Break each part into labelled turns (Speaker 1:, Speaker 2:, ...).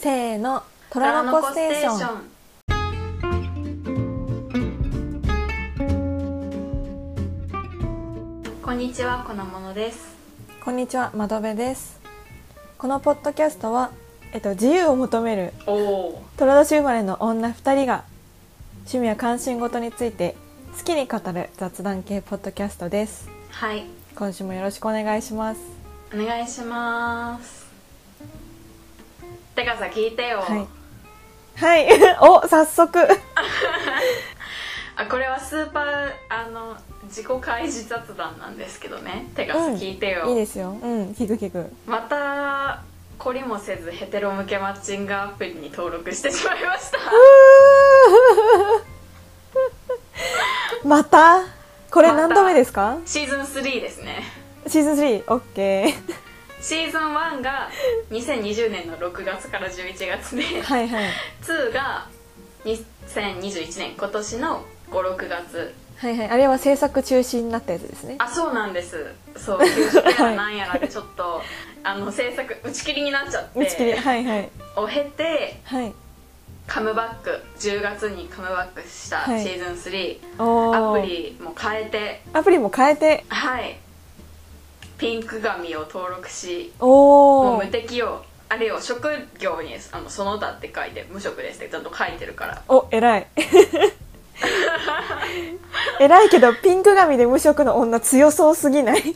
Speaker 1: せーの虎の子ステーション。
Speaker 2: こんにちはこのものです。
Speaker 1: こんにちは窓辺です。このポッドキャストは、えっと、自由を求める
Speaker 2: おお
Speaker 1: 虎年生まれの女2人が趣味や関心事について好きに語る雑談系ポッドキャストです。
Speaker 2: はい。
Speaker 1: 今週もよろしくお願いします。
Speaker 2: お願いしますてかさ聞いてよ、
Speaker 1: はい。はい。お早速。
Speaker 2: あこれはスーパーあの自己開示雑談なんですけどね。てかさ
Speaker 1: うん。
Speaker 2: 聞いてよ、
Speaker 1: いいですよ。うん。聞く聞く。
Speaker 2: また懲りもせずヘテロ向けマッチングアプリに登録してしまいました。
Speaker 1: また？これ何度目ですか？
Speaker 2: シーズン3ですね。
Speaker 1: シーズン 3?
Speaker 2: シーズン1が2020年の6月から11月で
Speaker 1: はいはい。
Speaker 2: 2が2021年今年の56月。
Speaker 1: はいはい。あれは制作中止になったやつですね。
Speaker 2: あそうなんです。そう休職やらなんやらでちょっとあの制作打ち切りになっちゃっ
Speaker 1: 打ち切り。
Speaker 2: て
Speaker 1: はいはい。
Speaker 2: を経て
Speaker 1: はい。
Speaker 2: カムバック10月にカムバックしたシ
Speaker 1: はい。
Speaker 2: ーズン3、
Speaker 1: おー。
Speaker 2: アプリも変えて。
Speaker 1: アプリも変えて。
Speaker 2: はいピンク紙を登録しもう無敵よ。あれよ職業にあのその他って書いて無職ですってちゃんと書いてるから。
Speaker 1: お偉い。偉いけどピンク髪で無職の女強そうすぎない？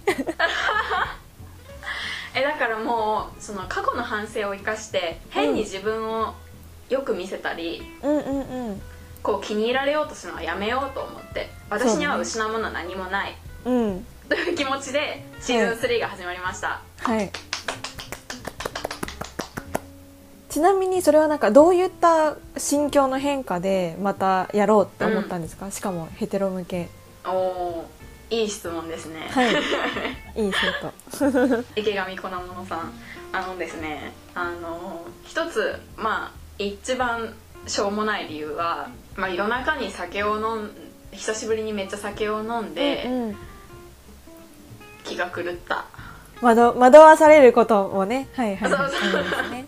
Speaker 2: えだからもうその過去の反省を生かして変に自分をよく見せたり、
Speaker 1: うんうんうん。
Speaker 2: こう気に入られようとするのはやめようと思って私には失うものは何もない、
Speaker 1: うん
Speaker 2: という気持ちでシーズン3が始まりました、
Speaker 1: はい。ちなみにそれはなんかどういった心境の変化でまたやろうって思ったんですか、しかもヘテロ向け。
Speaker 2: おおーいい質問ですね、
Speaker 1: はい。いい生徒
Speaker 2: 池上粉物さん。あのですねあの一つまあ一番しょうもない理由は、まあ、夜中に酒を飲ん久しぶりにめっちゃ酒を飲んで、
Speaker 1: うんうん
Speaker 2: 気が狂った。
Speaker 1: 惑惑わされることもねはいはいはい
Speaker 2: そうそう。
Speaker 1: ありますね。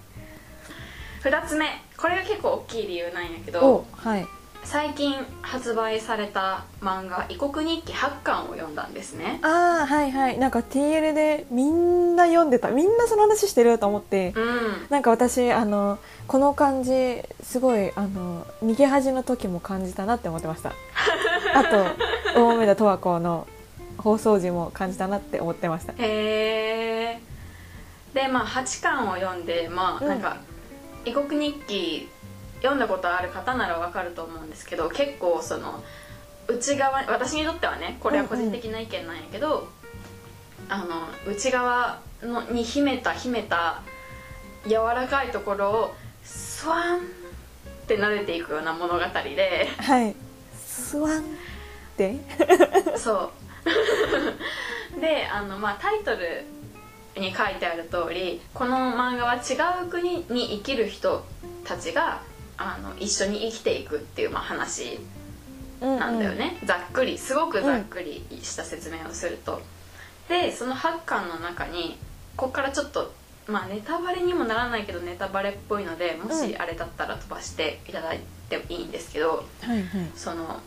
Speaker 2: 2つ目。これが結構大きい理由なんやけ
Speaker 1: お
Speaker 2: ど
Speaker 1: はい。
Speaker 2: 最近発売された漫画「異国日記8巻」を読んだんですね。
Speaker 1: ああはいはい。なんか TL でみんな読んでた。みんなその話してると思って。
Speaker 2: うん。
Speaker 1: なんか私あのこの感じすごいあの逃げ恥の時も感じたなって思ってました。あと大梅田十和子の放送時も感じたなって思ってました。
Speaker 2: へえでまあ8巻を読んでまあ
Speaker 1: うん。
Speaker 2: なんか「異国日記」読んだことある方ならわかると思うんですけど結構その内側私にとってはねこれは個人的な意見なんやけど、あの内側のに秘めた秘めた柔らかいところをスワンって撫でていくような物語で。
Speaker 1: はい。スワンって？
Speaker 2: そう であの、まあ、タイトルに書いてある通りこの漫画は違う国に生きる人たちがあの一緒に生きていくっていう、まあ、話なんだよね、ざっくりすごくざっくりした説明をすると、でその8巻の中にここからちょっとまあネタバレにもならないけどネタバレっぽいのでもし
Speaker 1: うん。
Speaker 2: あれだったら飛ばしていただいてもいいんですけど、
Speaker 1: はいはい。
Speaker 2: その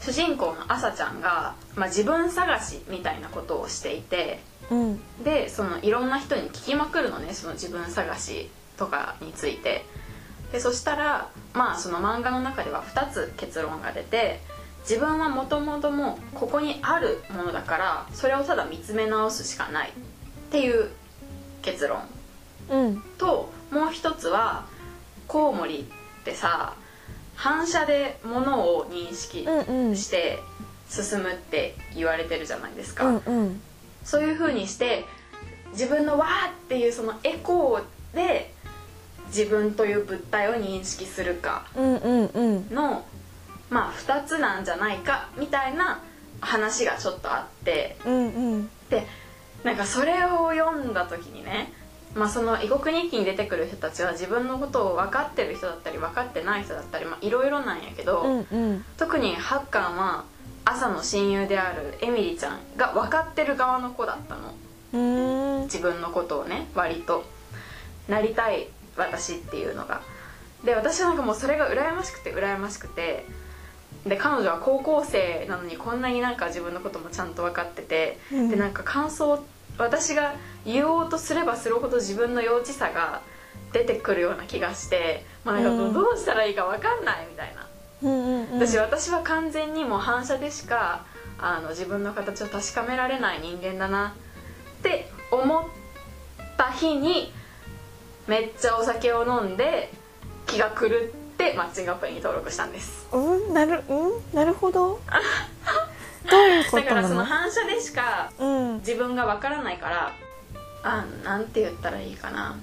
Speaker 2: 主人公の朝ちゃんが、まあ、自分探しみたいなことをしていて
Speaker 1: うん。
Speaker 2: でそのいろんな人に聞きまくるのねその自分探しとかについて。でそしたらまあその漫画の中では2つ結論が出て自分はもともともうここにあるものだからそれをただ見つめ直すしかない。っていう結論。
Speaker 1: うん。
Speaker 2: ともう一つはコウモリってさ反射で物を認識して進むって言われてるじゃないですか、
Speaker 1: うんうん。
Speaker 2: そういう風にして自分の「わー」っていうそのエコーで自分という物体を認識するかのまあ2つなんじゃないかみたいな話がちょっとあって。
Speaker 1: うんうん。
Speaker 2: でなんかそれを読んだ時にねまあその異国日記に出てくる人たちは自分のことを分かってる人だったり分かってない人だったりまあいろいろなんやけど、
Speaker 1: うんうん。
Speaker 2: 特にハッカーは朝の親友であるエミリちゃんが分かってる側の子だったの。自分のことをね割と。なりたい私っていうのが。で私はなんかもうそれが羨ましくて羨ましくて。で彼女は高校生なのにこんなになんか自分のこともちゃんと分かってて、
Speaker 1: うん。
Speaker 2: でなんか感想私が言おうとすればするほど自分の幼稚さが出てくるような気がして、まあ、なんか
Speaker 1: うん。
Speaker 2: どうしたらいいか分かんないみたいな、私私は完全にもう反射でしかあの自分の形を確かめられない人間だなって思った日にめっちゃお酒を飲んで気が狂ってマッチングアプリに登録したんです。
Speaker 1: うんなるうん？なるほど
Speaker 2: だからその反射でしか
Speaker 1: うん。
Speaker 2: 自分がわからないからあなんて言ったらいいかな。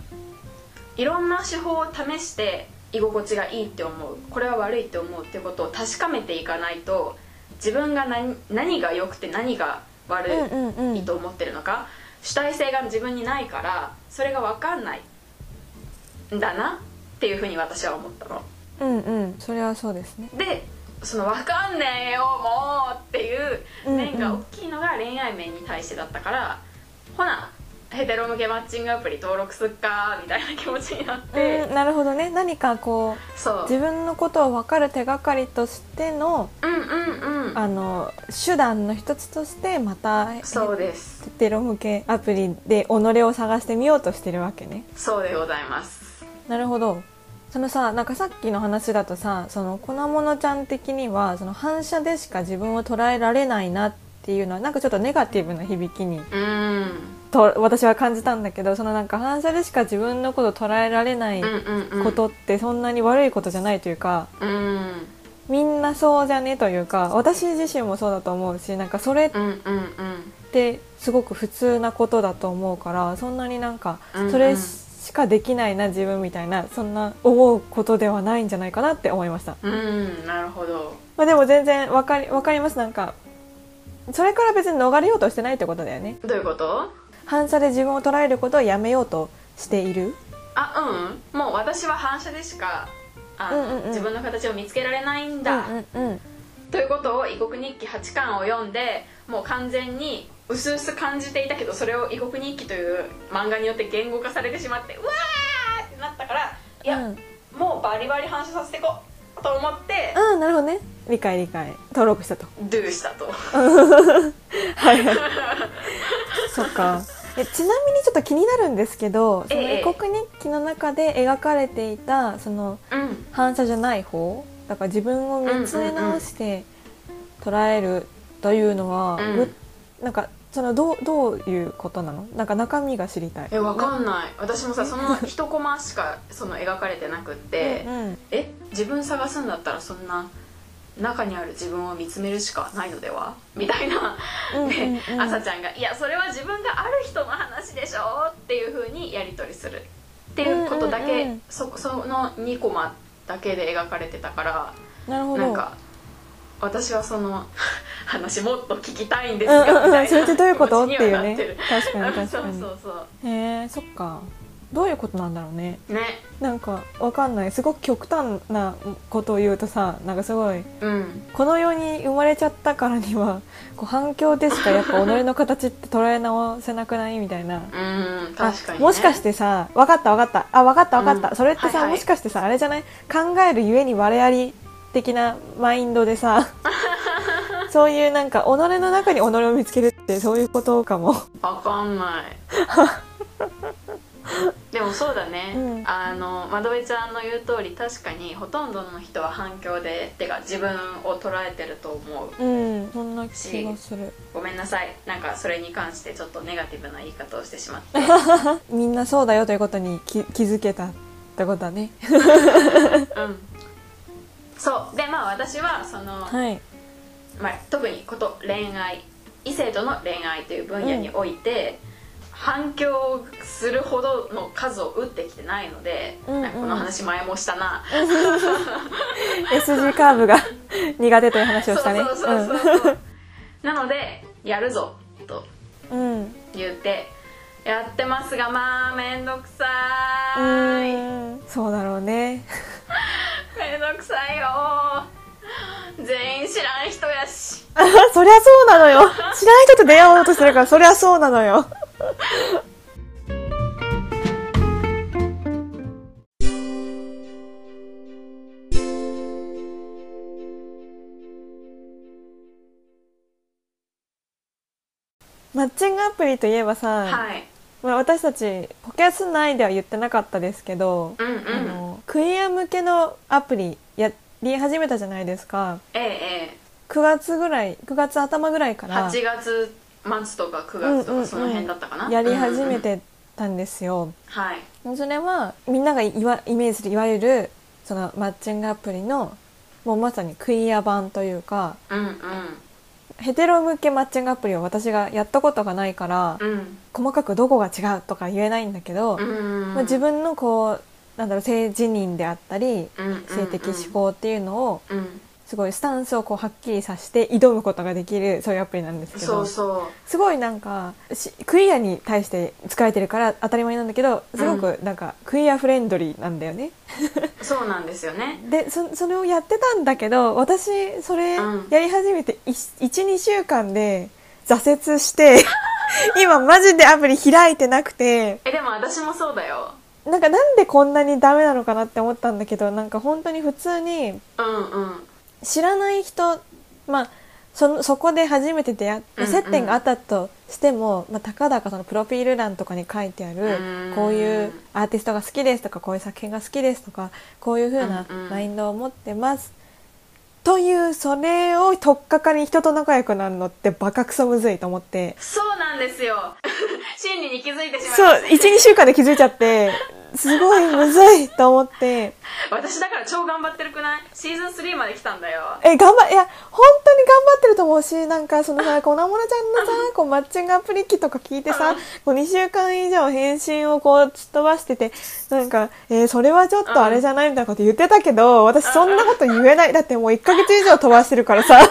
Speaker 2: いろんな手法を試して居心地がいいって思う。これは悪いって思うってことを確かめていかないと自分が何何が良くて何が悪い,、
Speaker 1: うんうんうん。
Speaker 2: と思ってるのか。主体性が自分にないからそれが分かんないんだなっていうふうに私は思ったの。
Speaker 1: うんうんそれはそうですね
Speaker 2: でその分かんねえよもうっていう面が大きいのが恋愛面に対してだったから、ほなヘテロ向けマッチングアプリ登録すっかみたいな気持ちになって、
Speaker 1: うんなるほどね。何かこう自分のことを分かる手がかりとしての
Speaker 2: うんうんうん。
Speaker 1: あの手段の一つとしてまた
Speaker 2: そうです。
Speaker 1: テテロ向けアプリで己を探してみようとしてるわけね。
Speaker 2: そうでございます。
Speaker 1: なるほどそのさなんかさっきの話だとさその粉物ちゃん的にはその反射でしか自分を捉えられないなっていうのはなんかちょっとネガティブな響きに
Speaker 2: うん。
Speaker 1: と私は感じたんだけどそのなんか反射でしか自分のことを捉えられない
Speaker 2: うんうんうん。
Speaker 1: ことってそんなに悪いことじゃないというか、
Speaker 2: うん。
Speaker 1: みんなそうじゃねというか私自身もそうだと思うしなんかそれっ
Speaker 2: うんうんうん。
Speaker 1: てすごく普通なことだと思うからそんなになんか
Speaker 2: うんうん。
Speaker 1: それしかできないな自分みたいなそんな思うことではないんじゃないかなって思いました、
Speaker 2: うんなるほど。
Speaker 1: まあ、でも全然わかりわかります。なんかそれから別に逃れようとしてないってことだよね。
Speaker 2: どういうこと？
Speaker 1: 反射で自分を捉えることをやめようとしている？
Speaker 2: あうん。もう私は反射でしかあの、
Speaker 1: うんうんうん。
Speaker 2: 自分の形を見つけられないんだ、
Speaker 1: うんうんうん。
Speaker 2: ということを異国日記8巻を読んでもう完全に薄々感じていたけどそれを異国日記という漫画によって言語化されてしまってうわーってなったからいや、
Speaker 1: うん。
Speaker 2: もうバリバリ反射させていこうと思って
Speaker 1: うんなるほどね。理解理解。登録したと。
Speaker 2: ドゥしたと。
Speaker 1: はいはい。そっか。えちなみにちょっと気になるんですけどその
Speaker 2: ええ。
Speaker 1: 異国日記の中で描かれていたその
Speaker 2: うん。
Speaker 1: 反射じゃない方だから自分を見つめ直して捉えるというのは、
Speaker 2: うん。
Speaker 1: ぐなんかそのどうどういうことなの？なんか中身が知りたい。
Speaker 2: えわかんない。私もさその一コマしかその描かれてなくって、
Speaker 1: うんうん。
Speaker 2: え自分探すんだったらそんな中にある自分を見つめるしかないのでは？みたいな、
Speaker 1: うんうんうん。
Speaker 2: ちゃんが「いやそれは自分がある人の話でしょ」っていうふうにやり取りする。っていうことだけ、
Speaker 1: うんうんうん
Speaker 2: そその2コマだけで描かれてたから。
Speaker 1: なるほど。
Speaker 2: なんか私はその 話もっと聞きたいんです
Speaker 1: うんうんうん
Speaker 2: がみたいな
Speaker 1: それってどういうこと？っていうね。
Speaker 2: る
Speaker 1: 確かに確かに。
Speaker 2: そうそうそう。
Speaker 1: へえそっか。どういうことなんだろうね。
Speaker 2: ね。
Speaker 1: なんかわかんない。すごく極端なことを言うとさなんかすごい
Speaker 2: うん。
Speaker 1: この世に生まれちゃったからには こう反響でしかやっぱ己の形って捉え直せなくないみたいな。
Speaker 2: うん確かに、ね、
Speaker 1: あもしかしてさ分かった分かった。あ分かった分かった、
Speaker 2: うん。
Speaker 1: それってさ、
Speaker 2: はいはい。
Speaker 1: もしかしてさあれじゃない？考えるゆえに我あり的なマインドでさ そういうなんか己の中に己を見つけるってそういうことかも。
Speaker 2: わかんない。でもそうだね、
Speaker 1: うん。
Speaker 2: あのまどべちゃんの言う通り確かにほとんどの人は反響でてか自分を捉えてると思う。
Speaker 1: うんそんな気がする。
Speaker 2: ごめんなさい。なんかそれに関してちょっとネガティブな言い方をしてしまって。
Speaker 1: みんなそうだよということに気気づけたってことだね。
Speaker 2: うんそう。でまあ私はその、
Speaker 1: はい。
Speaker 2: まあ、特にこと恋愛異性との恋愛という分野において、反響するほどの数を打ってきてないので、
Speaker 1: うんうん。
Speaker 2: この話前もしたな、
Speaker 1: S 字カーブが 苦手という話をしたね。
Speaker 2: なのでやるぞと
Speaker 1: うん。うん
Speaker 2: 言ってやってますがまあめんどくさい。
Speaker 1: そうだろうね
Speaker 2: めんどくさいよ。全員知らん人やし。
Speaker 1: そりゃそうなのよ。知らん人と出会おうとしてるからそりゃそうなのよ。マッチングアプリといえばさ、
Speaker 2: はい。
Speaker 1: まあ、私たちポキャス内では言ってなかったですけど、
Speaker 2: うんうん。
Speaker 1: あのクイア向けのアプリやり始めたじゃないですか。
Speaker 2: えええ
Speaker 1: 9月ぐらい9月頭ぐらいか
Speaker 2: え
Speaker 1: ら
Speaker 2: 8月末とか9月と
Speaker 1: うんうんうん。
Speaker 2: かその辺だったかな、
Speaker 1: やり始め
Speaker 2: うんうん
Speaker 1: てたんですよ、
Speaker 2: はい。
Speaker 1: それはみんながいわイメージするいわゆるそのマッチングアプリのもうまさにクイア版というか
Speaker 2: うん
Speaker 1: ヘテロ向けマッチングアプリを私がやったことがないから、
Speaker 2: うん。うん
Speaker 1: 細かくどこが違うとか言えないんだけど、
Speaker 2: うん
Speaker 1: まあ、自分のこうなんだろう性自認であったり
Speaker 2: うんうん。
Speaker 1: 性的思考っていうのを
Speaker 2: うん
Speaker 1: すごいスタンスをこうはっきりさせて挑むことができるそういうアプリなんですけど。
Speaker 2: そうそ
Speaker 1: すごいなんかしクイアに対して使えてるから当たり前なんだけどすごくなんかクイアフレンドリーなんだよね。
Speaker 2: うそうなんですよね。
Speaker 1: でそそれをやってたんだけど私それ
Speaker 2: うん。
Speaker 1: やり始めて12週間で挫折して 今マジでアプリ開いてなくて。
Speaker 2: えでも私もそうだよ。
Speaker 1: なんかなんでこんなにダメなのかなって思ったんだけどなんか本当に普通に
Speaker 2: うんうん
Speaker 1: 知らない人まあそのそこで初めて出会っ
Speaker 2: うんうん。
Speaker 1: 接点があったとしても、まあ、たかだかそのプロフィール欄とかに書いてある
Speaker 2: うん。
Speaker 1: こういうアーティストが好きですとかこういう作品が好きですとかこういう風な
Speaker 2: うんうん
Speaker 1: マインドを持ってます、というそれを取っかかりに人と仲良くなるのってバカクソむずいと思って。
Speaker 2: そうなんですよ。真理に気づいてしまい
Speaker 1: そう
Speaker 2: ました。
Speaker 1: 12週間で気づいちゃって すごいむずいと思って。
Speaker 2: 私だから超頑張ってるくない？シーズン3まで来たんだよ
Speaker 1: え、頑張、いや、本当に頑張ってると思うし、なんか、そのさ、こなもなちゃんのさ、こう、マッチングアプリ機とか聞いてさ、こう、2週間以上返信をこう、突っ飛ばしてて、なんか、えーそれはちょっとあれじゃないみたいなこと言ってたけど、私そんなこと言えない。だってもう1ヶ月以上飛ばしてるからさ。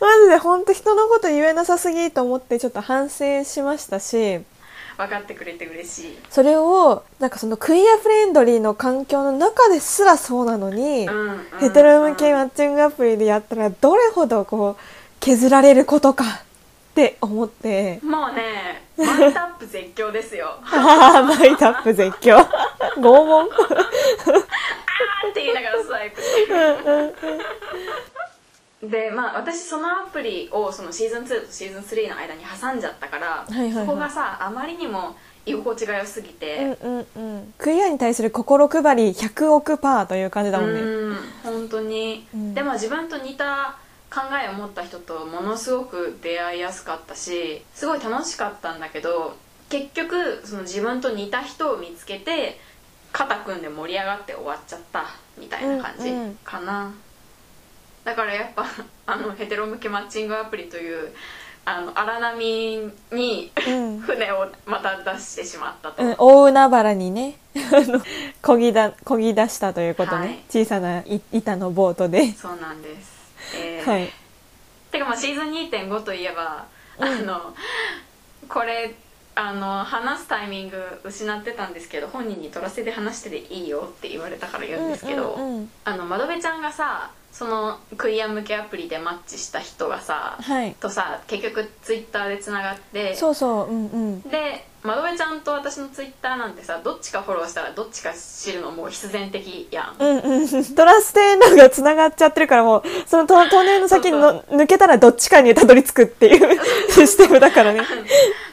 Speaker 1: マジで本当人のこと言えなさすぎと思ってちょっと反省しましたし、
Speaker 2: 分かってくれて嬉しい。
Speaker 1: それを、なんかそのクイアフレンドリーの環境の中ですらそうなのに、
Speaker 2: うんうん
Speaker 1: ヘテロ向けマッチングアプリでやったらどれほどこう削られることかって思って。
Speaker 2: もうね マイタップ絶叫ですよ。
Speaker 1: マイタップ絶叫。拷問。
Speaker 2: あーって言いながらスワイプしてでまあ私そのアプリをそのシーズン2とシーズン3の間に挟んじゃったから、
Speaker 1: いはいはい。
Speaker 2: そこがさあまりにも居心地が良すぎ
Speaker 1: うん
Speaker 2: て
Speaker 1: うんうん。クイアに対する心配り100億パーという感じだもんね。
Speaker 2: うん本当に、
Speaker 1: うん。
Speaker 2: でも自分と似た考えを持った人とものすごく出会いやすかったしすごい楽しかったんだけど結局その自分と似た人を見つけて肩組んで盛り上がって終わっちゃったみたいな感じ
Speaker 1: うんうん
Speaker 2: かな、だからやっぱ あのヘテロ向けマッチングアプリというあの荒波に
Speaker 1: うん、
Speaker 2: 船をまた出してしまったと、
Speaker 1: うん、大海原にね こぎだこぎ出したということね、
Speaker 2: はい。
Speaker 1: 小さない板のボートで。
Speaker 2: そうなんです、えー
Speaker 1: はい。
Speaker 2: てかまあシーズン2.5といえば、あのこれあの話すタイミング失ってたんですけど本人に取らせて話してでいいよって言われたから言うんですけど、
Speaker 1: うんうんうん。
Speaker 2: あの窓辺ちゃんがさそのクイア向けアプリでマッチした人がさ、
Speaker 1: はい。
Speaker 2: とさ結局ツイッターでつながって
Speaker 1: そうそううんうん。
Speaker 2: で窓辺ちゃんと私のツイッターなんてさどっちかフォローしたらどっちか知るのもう必然的やん。
Speaker 1: うんうん、トラステのが繋がっちゃってるからもう、そのトトンネルの先にの抜けたらどっちかにたどり着くっていうシステムだからね。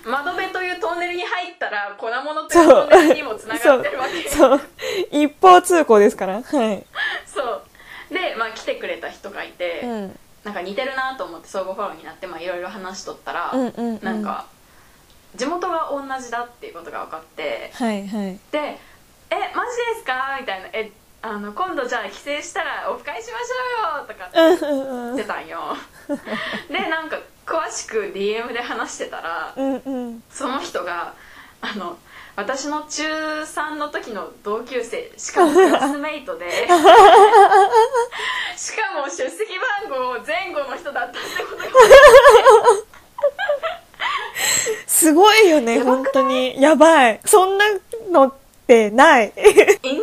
Speaker 2: 窓辺というトンネルに入ったら粉物という。トンネルにもつながってるわけ。
Speaker 1: そう。一方通行ですから。はい。
Speaker 2: そうでまあ来てくれた人がいて、
Speaker 1: うん。
Speaker 2: なんか似てるなと思って相互フォローになってまあいろいろ話しとったら、
Speaker 1: うんうんうん
Speaker 2: なんか地元が同じだっていうことが分かって
Speaker 1: はいはい。
Speaker 2: で「えマジですか?」みたいな「えあの今度じゃあ帰省したらオフ会しましょうよ」とかって言ってたんよでなんか詳しく DM で話してたら
Speaker 1: うんうん。
Speaker 2: その人があの私の中3の時の同級生しかもクラスメイトで しかも出席番号前後の人だったってことが
Speaker 1: すごいよね、本当に。やばい？そんなのってない。
Speaker 2: インターネ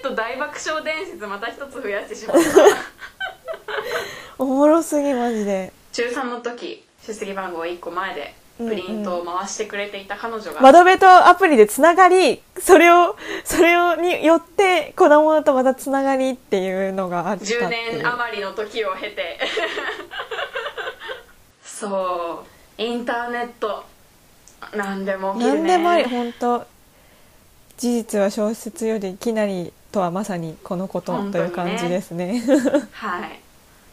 Speaker 2: ット大爆笑伝説また一つ増やしてしまった
Speaker 1: おもろすぎ、マジで。
Speaker 2: 中3の時出席番号1個前でプリントを回してくれていた彼女が、
Speaker 1: 窓辺とアプリでつながり、それを、それをによって、子供とまたつながりっていうのがあったっていう。
Speaker 2: 10年余りの時を経て。そう。インターネット何でも起きるね。
Speaker 1: 何でもあり本当。事実は小説よりきなりとはまさにこのことという感じですね。
Speaker 2: はい。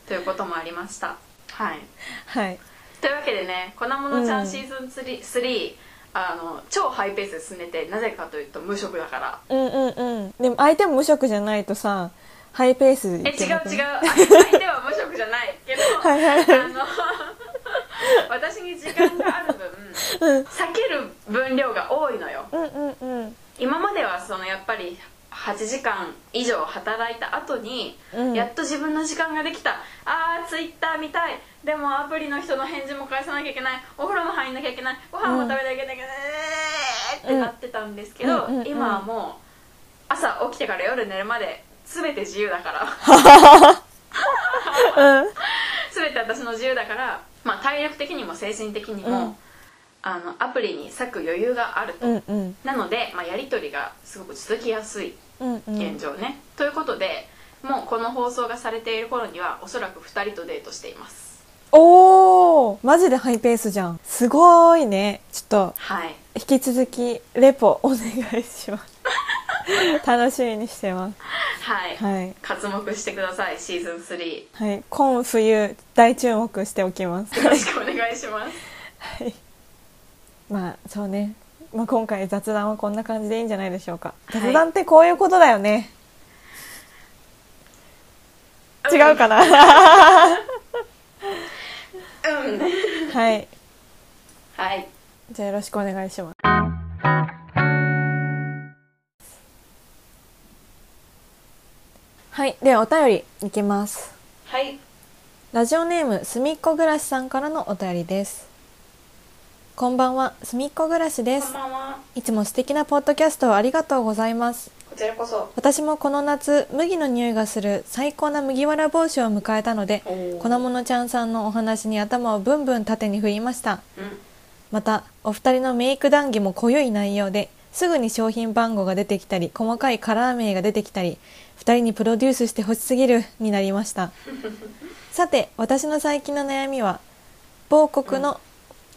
Speaker 2: ということもありました。はい。
Speaker 1: はい
Speaker 2: というわけでね「粉ものちゃ
Speaker 1: うんん
Speaker 2: シーズン 3, 3あの超ハイペースで進んでてなぜかというと無職だから。
Speaker 1: うんうんうん。でも相手も無職じゃないとさハイペースい
Speaker 2: え違う違う。相手は無職じゃないけど
Speaker 1: はいはい。
Speaker 2: あの 私に時間がある分
Speaker 1: うん。
Speaker 2: 避ける分量が多いのよ。
Speaker 1: うんうんうん。
Speaker 2: 今まではそのやっぱり8時間以上働いた後に、
Speaker 1: うん。
Speaker 2: やっと自分の時間ができた。あーツイッター見たい。でもアプリの人の返事も返さなきゃいけない。お風呂も入んなきゃいけない。ご飯も食べなきゃいけない、えーってなってたんですけど、
Speaker 1: うん。うん。うん。
Speaker 2: 今はもう朝起きてから夜寝るまで全て自由だから。
Speaker 1: うん。
Speaker 2: 全て私の自由だから、まあ、体力的にも精神的にも、
Speaker 1: うん。
Speaker 2: あのアプリに割く余裕があると、
Speaker 1: うんうん。
Speaker 2: なので、まあ、やり取りがすごく続きやすい。
Speaker 1: うんうん
Speaker 2: 現状ね、ということでもうこの放送がされている頃にはおそらく2人とデートしています。
Speaker 1: おーマジでハイペースじゃん。すごいね。ちょっと
Speaker 2: はい。
Speaker 1: 引き続きレポお願いします。楽しみにしてます。
Speaker 2: はい、
Speaker 1: はい。
Speaker 2: 活目してくださいシーズン3よ
Speaker 1: はい。今冬大注目しておきます。
Speaker 2: ろしくお願いします。
Speaker 1: はい。まあそうね、まあ、今回雑談はこんな感じでいいんじゃないでしょうか。
Speaker 2: はい。
Speaker 1: 雑談ってこういうことだよね、違うかな？
Speaker 2: うん。
Speaker 1: はい。
Speaker 2: はい。
Speaker 1: じゃあよろしくお願いします。はい。ではお便りいきます。
Speaker 2: はい。
Speaker 1: ラジオネームすみっこ暮らしさんからのお便りですこんばんは。すみっこ暮らしで
Speaker 2: こん
Speaker 1: す
Speaker 2: ばんは。い
Speaker 1: つも素敵なポッドキャストをありがとうございます。
Speaker 2: こちらこそ。
Speaker 1: 私もこの夏麦の匂いがする最高な麦わら帽子を迎えたので粉ものちゃんさんのお話に頭をブンブン縦に振りました。
Speaker 2: うん。
Speaker 1: またお二人のメイク談義も濃ゆい内容ですぐに商品番号が出てきたり細かいカラー名が出てきたり二人にプロデュースしてほしすぎるになりました。さて私の最近の悩みは某国の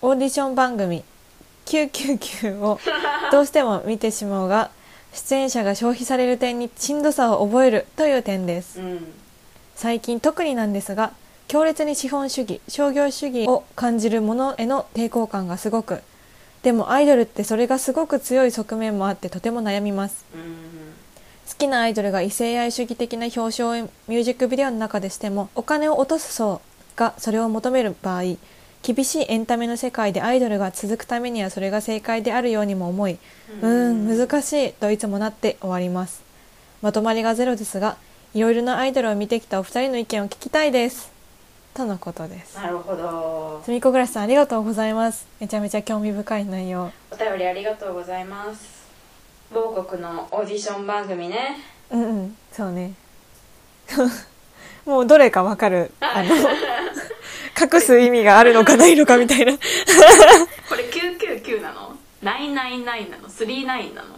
Speaker 1: オーディション番組「999」を どうしても見てしまうが出演者が消費される点にしんどさを覚えるという点です。
Speaker 2: うん。
Speaker 1: 最近特になんですが強烈に資本主義商業主義を感じるものへの抵抗感がすごくでもアイドルってそれがすごく強い側面もあってとても悩みます。
Speaker 2: うん
Speaker 1: 好きなアイドルが異性愛主義的な表彰をミュージックビデオの中でしてもお金を落とす層がそれを求める場合厳しいエンタメの世界でアイドルが続くためにはそれが正解であるようにも思いうーん難しいといつもなって終わります。まとまりがゼロですがいろいろなアイドルを見てきたお二人の意見を聞きたいです。とのことです。
Speaker 2: なるほど。
Speaker 1: すみっこぐらしさんありがとうございます。めちゃめちゃ興味深い内容。
Speaker 2: お便りありがとうございます。某国のオーディション番組ね。
Speaker 1: うんうんそうね。もうどれかわかる。あの隠す意味があるのかないのかみたいな。
Speaker 2: これ999なの？999なの？39なの？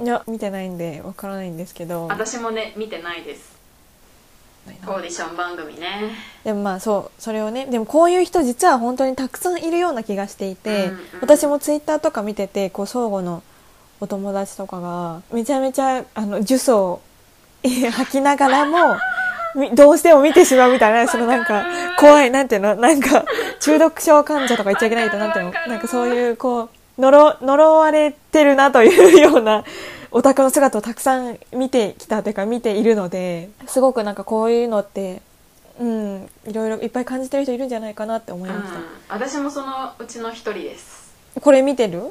Speaker 1: いや見てないんでわからないんですけど。
Speaker 2: 私もね見てないです。オーディション番組ね。
Speaker 1: でもまあそうそれをねでもこういう人実は本当にたくさんいるような気がしていて、
Speaker 2: うんうん。
Speaker 1: 私もツイッターとか見ててこう相互のお友達とかがめちゃめちゃあの呪詛をえ吐きながらもみどうしても見てしまうみたいなそのなんか怖いなんていうの？なんか中毒症患者とか言っちゃいけないけどなんていうの？なんかそういうこう呪呪われてるなというようなオタクの姿をたくさん見てきたというか見ているのですごくなんかこういうのってうんいろいろいっぱい感じてる人いるんじゃないかなって思いまし
Speaker 2: うん、私もそのうちの一人です。
Speaker 1: た、これ見てる？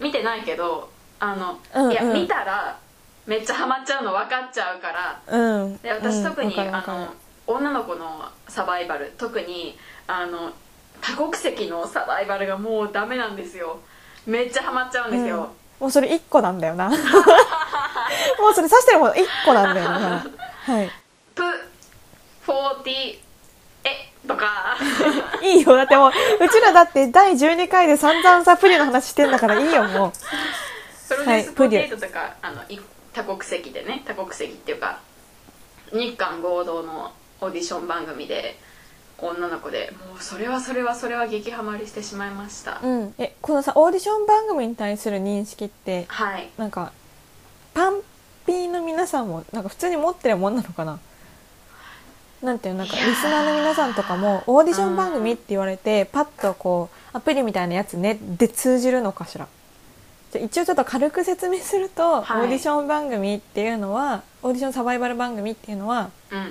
Speaker 2: 見てないけどあの、
Speaker 1: うんうん。
Speaker 2: いや見たらめっちゃハマっちゃうの分かっちゃうから。
Speaker 1: うん。
Speaker 2: で私
Speaker 1: うん。
Speaker 2: 特に、
Speaker 1: わかるわかる。
Speaker 2: あの女の子のサバイバル。特にあの多国籍のサバイバルがもうダメなんですよ。めっちゃハマっちゃうんですよ、
Speaker 1: もうそれ1個なんだよな。もうそれ指してるもの1個なんだよな。はい。
Speaker 2: プ40えとか。
Speaker 1: いいよ。だってもううちらだって第12回で散々さプリの話してんだからいいよもう。
Speaker 2: プロデュース48とか、あのい多国籍でね多国籍っていうか日韓合同のオーディション番組で女の子でもうそれはそれはそれは激ハマりしてしまいました、
Speaker 1: うん。えこのさオーディション番組に対する認識って
Speaker 2: はい。
Speaker 1: なんかパンピーの皆さんもなんか普通に持ってるもんなのかな？なんていうのなんか
Speaker 2: いやー。
Speaker 1: リスナーの皆さんとかもオーディション番組って言われてパッとこうアプリみたいなやつねで通じるのかしら？じゃあ一応ちょっと軽く説明すると、
Speaker 2: はい。
Speaker 1: オーディション番組っていうのはオーディションサバイバル番組っていうのは
Speaker 2: うんうん。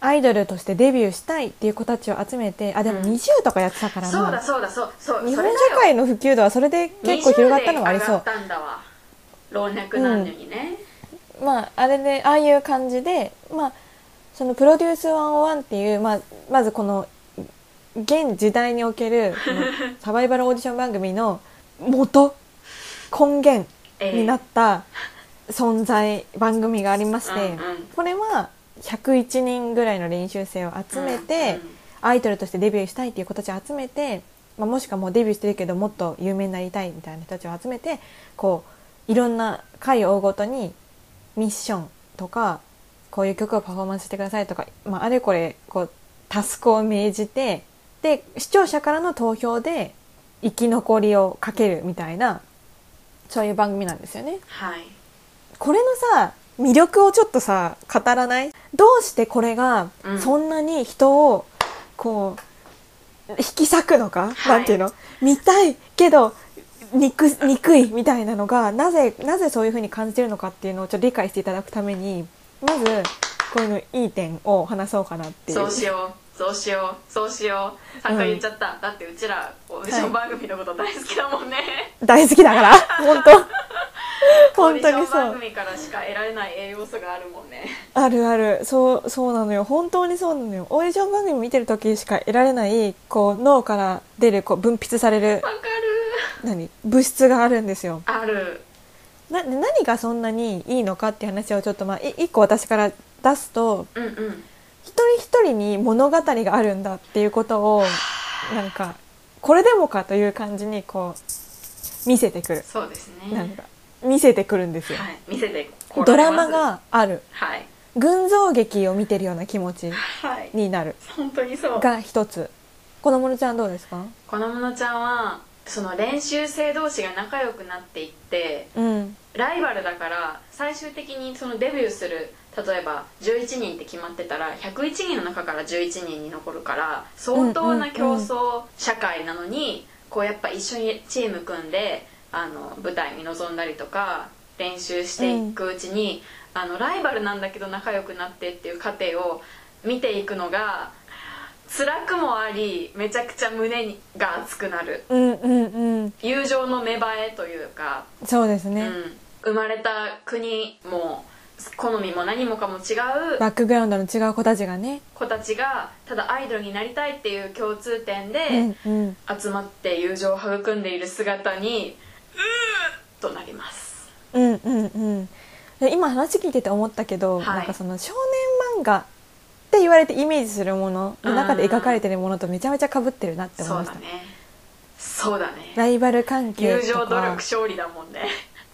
Speaker 1: アイドルとしてデビューしたいっていう子たちを集めてあでも
Speaker 2: うん。
Speaker 1: 20とかやってたからな、
Speaker 2: そうだそうだそうそう。
Speaker 1: 日本社会の普及度はそれで結構広がったのがありそう。
Speaker 2: 20で上がったんだわ。老若男女にね、
Speaker 1: まああれでああいう感じでまあそのプロデュース101っていう、まあ、まずこの現時代における サバイバルオーディション番組の元根源
Speaker 2: ええ。
Speaker 1: になった存在番組がありまして、これは101人ぐらいの練習生を集めて、アイドルとしてデビューしたいっていう子たちを集めて、まあ、もしくはもうデビューしてるけどもっと有名になりたいみたいな人たちを集めてこういろんな回を追うごとにミッションとかこういう曲をパフォーマンスしてくださいとか、まあ、あれこれこうタスクを命じてで視聴者からの投票で生き残りをかけるみたいなそういう番組なんですよね。
Speaker 2: はい。
Speaker 1: これのさ魅力をちょっとさ語らない？どうしてこれが
Speaker 2: うん。
Speaker 1: そんなに人をこう引き裂くのか、
Speaker 2: はい。
Speaker 1: なんていうの？見たいけど憎憎いみたいなのがなぜなぜそういうふうに感じてるのかっていうのをちょっと理解していただくためにまずこういうのいい点を話そうかなっていう。
Speaker 2: そうしようそうしようそうしよう3回言っちゃった、だってうちらオーディション番組のこと大好きだもんね、
Speaker 1: 大好きだから 本当。本当に
Speaker 2: オーディション
Speaker 1: そう
Speaker 2: 番組からしか得られない栄養素があるもんね。
Speaker 1: あるある。そうそうなのよ。本当にそうなのよ。オーディション番組見てる時しか得られないこう脳から出るこう分泌される
Speaker 2: わかる。
Speaker 1: 何？物質があるんですよ。
Speaker 2: ある。
Speaker 1: な何がそんなにいいのかっていう話をちょっとまあい一個私から出すと
Speaker 2: うんうん。
Speaker 1: 一人一人に物語があるんだっていうことをなんかこれでもかという感じにこう見せてくる。
Speaker 2: そうですね。
Speaker 1: なんか見せてくるんですよ、
Speaker 2: はい見せて
Speaker 1: ドラマがある。
Speaker 2: はい。
Speaker 1: 群像劇を見てるような気持ち
Speaker 2: はい。
Speaker 1: になる。
Speaker 2: 本当にそう。
Speaker 1: が一つ。子供のちゃんどうですか？
Speaker 2: このものちゃんはその練習生同士が仲良くなっていって
Speaker 1: うん
Speaker 2: ライバルだから最終的にそのデビューする例えば11人って決まってたら101人の中から11人に残るから相当な競争社会なのにこうやっぱ一緒にチーム組んであの舞台に臨んだりとか練習していくうちに、あのライバルなんだけど仲良くなってっていう過程を見ていくのが辛くもありめちゃくちゃ胸にが熱くなる。
Speaker 1: うんうんうん。
Speaker 2: 友情の芽生えというか。
Speaker 1: そうですね、
Speaker 2: うん、生まれた国も好みも何もかも違う
Speaker 1: バックグラウンドの違う子たちがね。
Speaker 2: 子たちがただアイドルになりたいっていう共通点
Speaker 1: う
Speaker 2: で
Speaker 1: んうん。
Speaker 2: 集まって友情を育んでいる姿にうーっとなります。
Speaker 1: うんうんうん。で今話聞いてて思ったけど、
Speaker 2: はい。
Speaker 1: なんかその少年漫画って言われてイメージするものの中で描かれてるものとめちゃめちゃ被ってるなって思いました、
Speaker 2: そうだね。そうだね。
Speaker 1: ライバル関係
Speaker 2: 友
Speaker 1: と
Speaker 2: 情努力
Speaker 1: か
Speaker 2: 勝利だもんね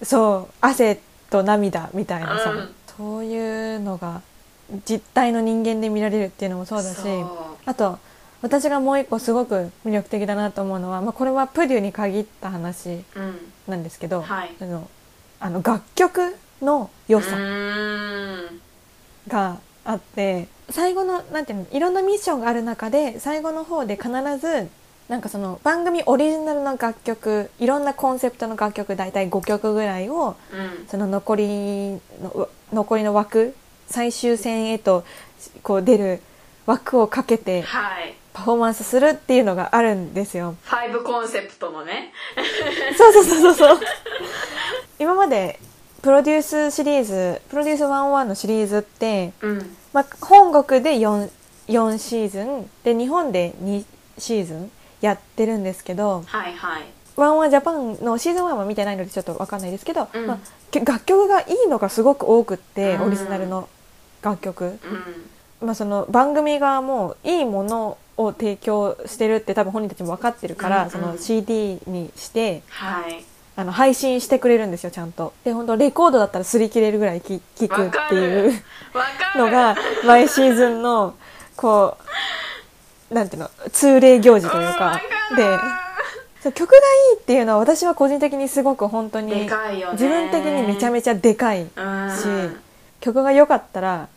Speaker 1: そう汗と涙みたいなさ、
Speaker 2: うん。
Speaker 1: そういうのが実体の人間で見られるっていうのもそうだしあと私がもう一個すごく魅力的だなと思うのは、まあ、これはプデュに限った話
Speaker 2: うん。
Speaker 1: なんですけど、
Speaker 2: はい。
Speaker 1: あのあの楽曲の良
Speaker 2: う
Speaker 1: さがあって最後のなんていうのいろんなミッションがある中で最後の方で必ずなんかその番組オリジナルの楽曲いろんなコンセプトの楽曲大体5曲ぐらいを
Speaker 2: うん
Speaker 1: その残りの残りの枠最終戦へとこう出る枠をかけて
Speaker 2: はい
Speaker 1: パフォーマンスするっていうのがあるんですよ。
Speaker 2: ファイブコンセプトのね
Speaker 1: そうそうそうそうそう。今までプロデュースシリーズプロデュース101のシリーズって、
Speaker 2: うん
Speaker 1: まあ、本国で 4, 4シーズンで日本で2シーズンやってるんですけど
Speaker 2: はいはい。
Speaker 1: ワンワンジャパンのシーズン1は見てないのでちょっと分かんないですけど、
Speaker 2: うん。
Speaker 1: まあ、け楽曲がいいのがすごく多くって、
Speaker 2: うん。
Speaker 1: オリジナルの楽曲、
Speaker 2: うん。
Speaker 1: まあ、その番組側もいいものを提供してるって多分本人たちも分かってるから、
Speaker 2: うんうん。
Speaker 1: その CD にして
Speaker 2: はい。
Speaker 1: あの配信してくれるんですよちゃんと。で本当レコードだったら擦り切れるぐらい聴く
Speaker 2: わ
Speaker 1: っていう
Speaker 2: わかる。
Speaker 1: のが毎シーズンのこうなんていうの通例行事というか。
Speaker 2: うんわかる。
Speaker 1: でそう曲がいいっていうのは私は個人的にすごく本当
Speaker 2: で
Speaker 1: に自分的にめちゃめちゃでかい
Speaker 2: うん。
Speaker 1: し曲が良かったら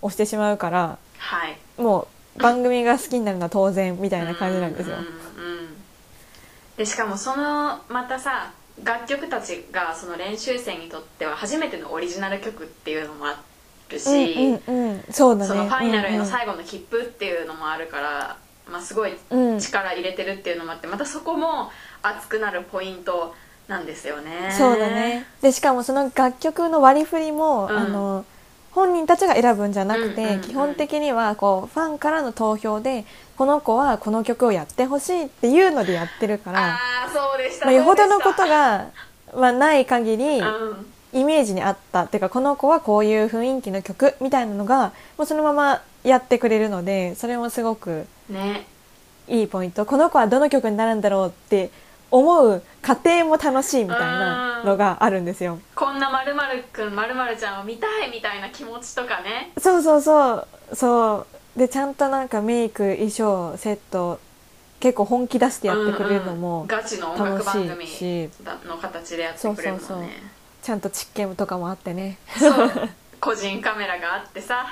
Speaker 1: 押してしまうから
Speaker 2: はい。
Speaker 1: もう番組が好きになるのは当然みたいな感じなんですよ。
Speaker 2: う。んうんでしかもそのまたさ楽曲たちがその練習生にとっては初めてのオリジナル曲っていうのもあるし、
Speaker 1: うんうんうん、そうだね。
Speaker 2: そのファイナルへの
Speaker 1: 後、
Speaker 2: 最後の切符っていうのもあるから、まあ、すごい
Speaker 1: うん。
Speaker 2: 力入れてるっていうのもあってまたそこも熱くなるポイントなんですよね。
Speaker 1: そうだね。でしかもその楽曲の割り振りも、
Speaker 2: うん。
Speaker 1: あの本人たちが選ぶんじゃなくて、
Speaker 2: うんうんうん。
Speaker 1: 基本的にはこうファンからの投票でこの子はこの曲をやってほしいっていうのでやってるから、
Speaker 2: ああそうでした
Speaker 1: まあ、よほどのことが、まあ、ない限り、
Speaker 2: たうん
Speaker 1: イメージにあった。っていうかこの子はこういう雰囲気の曲みたいなのがもうそのままやってくれるのでそれもすごく
Speaker 2: ね。
Speaker 1: いいポイント。この子はどの曲になるんだろうって思う過程も楽しいみたいなのがあるんですよ。
Speaker 2: こんなまるまるくんまるまるちゃんを見たいみたいな気持ちとかね。
Speaker 1: そうそうそう。そう。でちゃんとなんかメイク衣装セット結構本気出してやってくれるの
Speaker 2: うんう
Speaker 1: も
Speaker 2: ん。ガチの音楽番
Speaker 1: 楽
Speaker 2: 組の形でやってくれるもんね。
Speaker 1: そうそうそうちゃんとチッケムとかもあってね。
Speaker 2: そう。個人カメラがあってさ。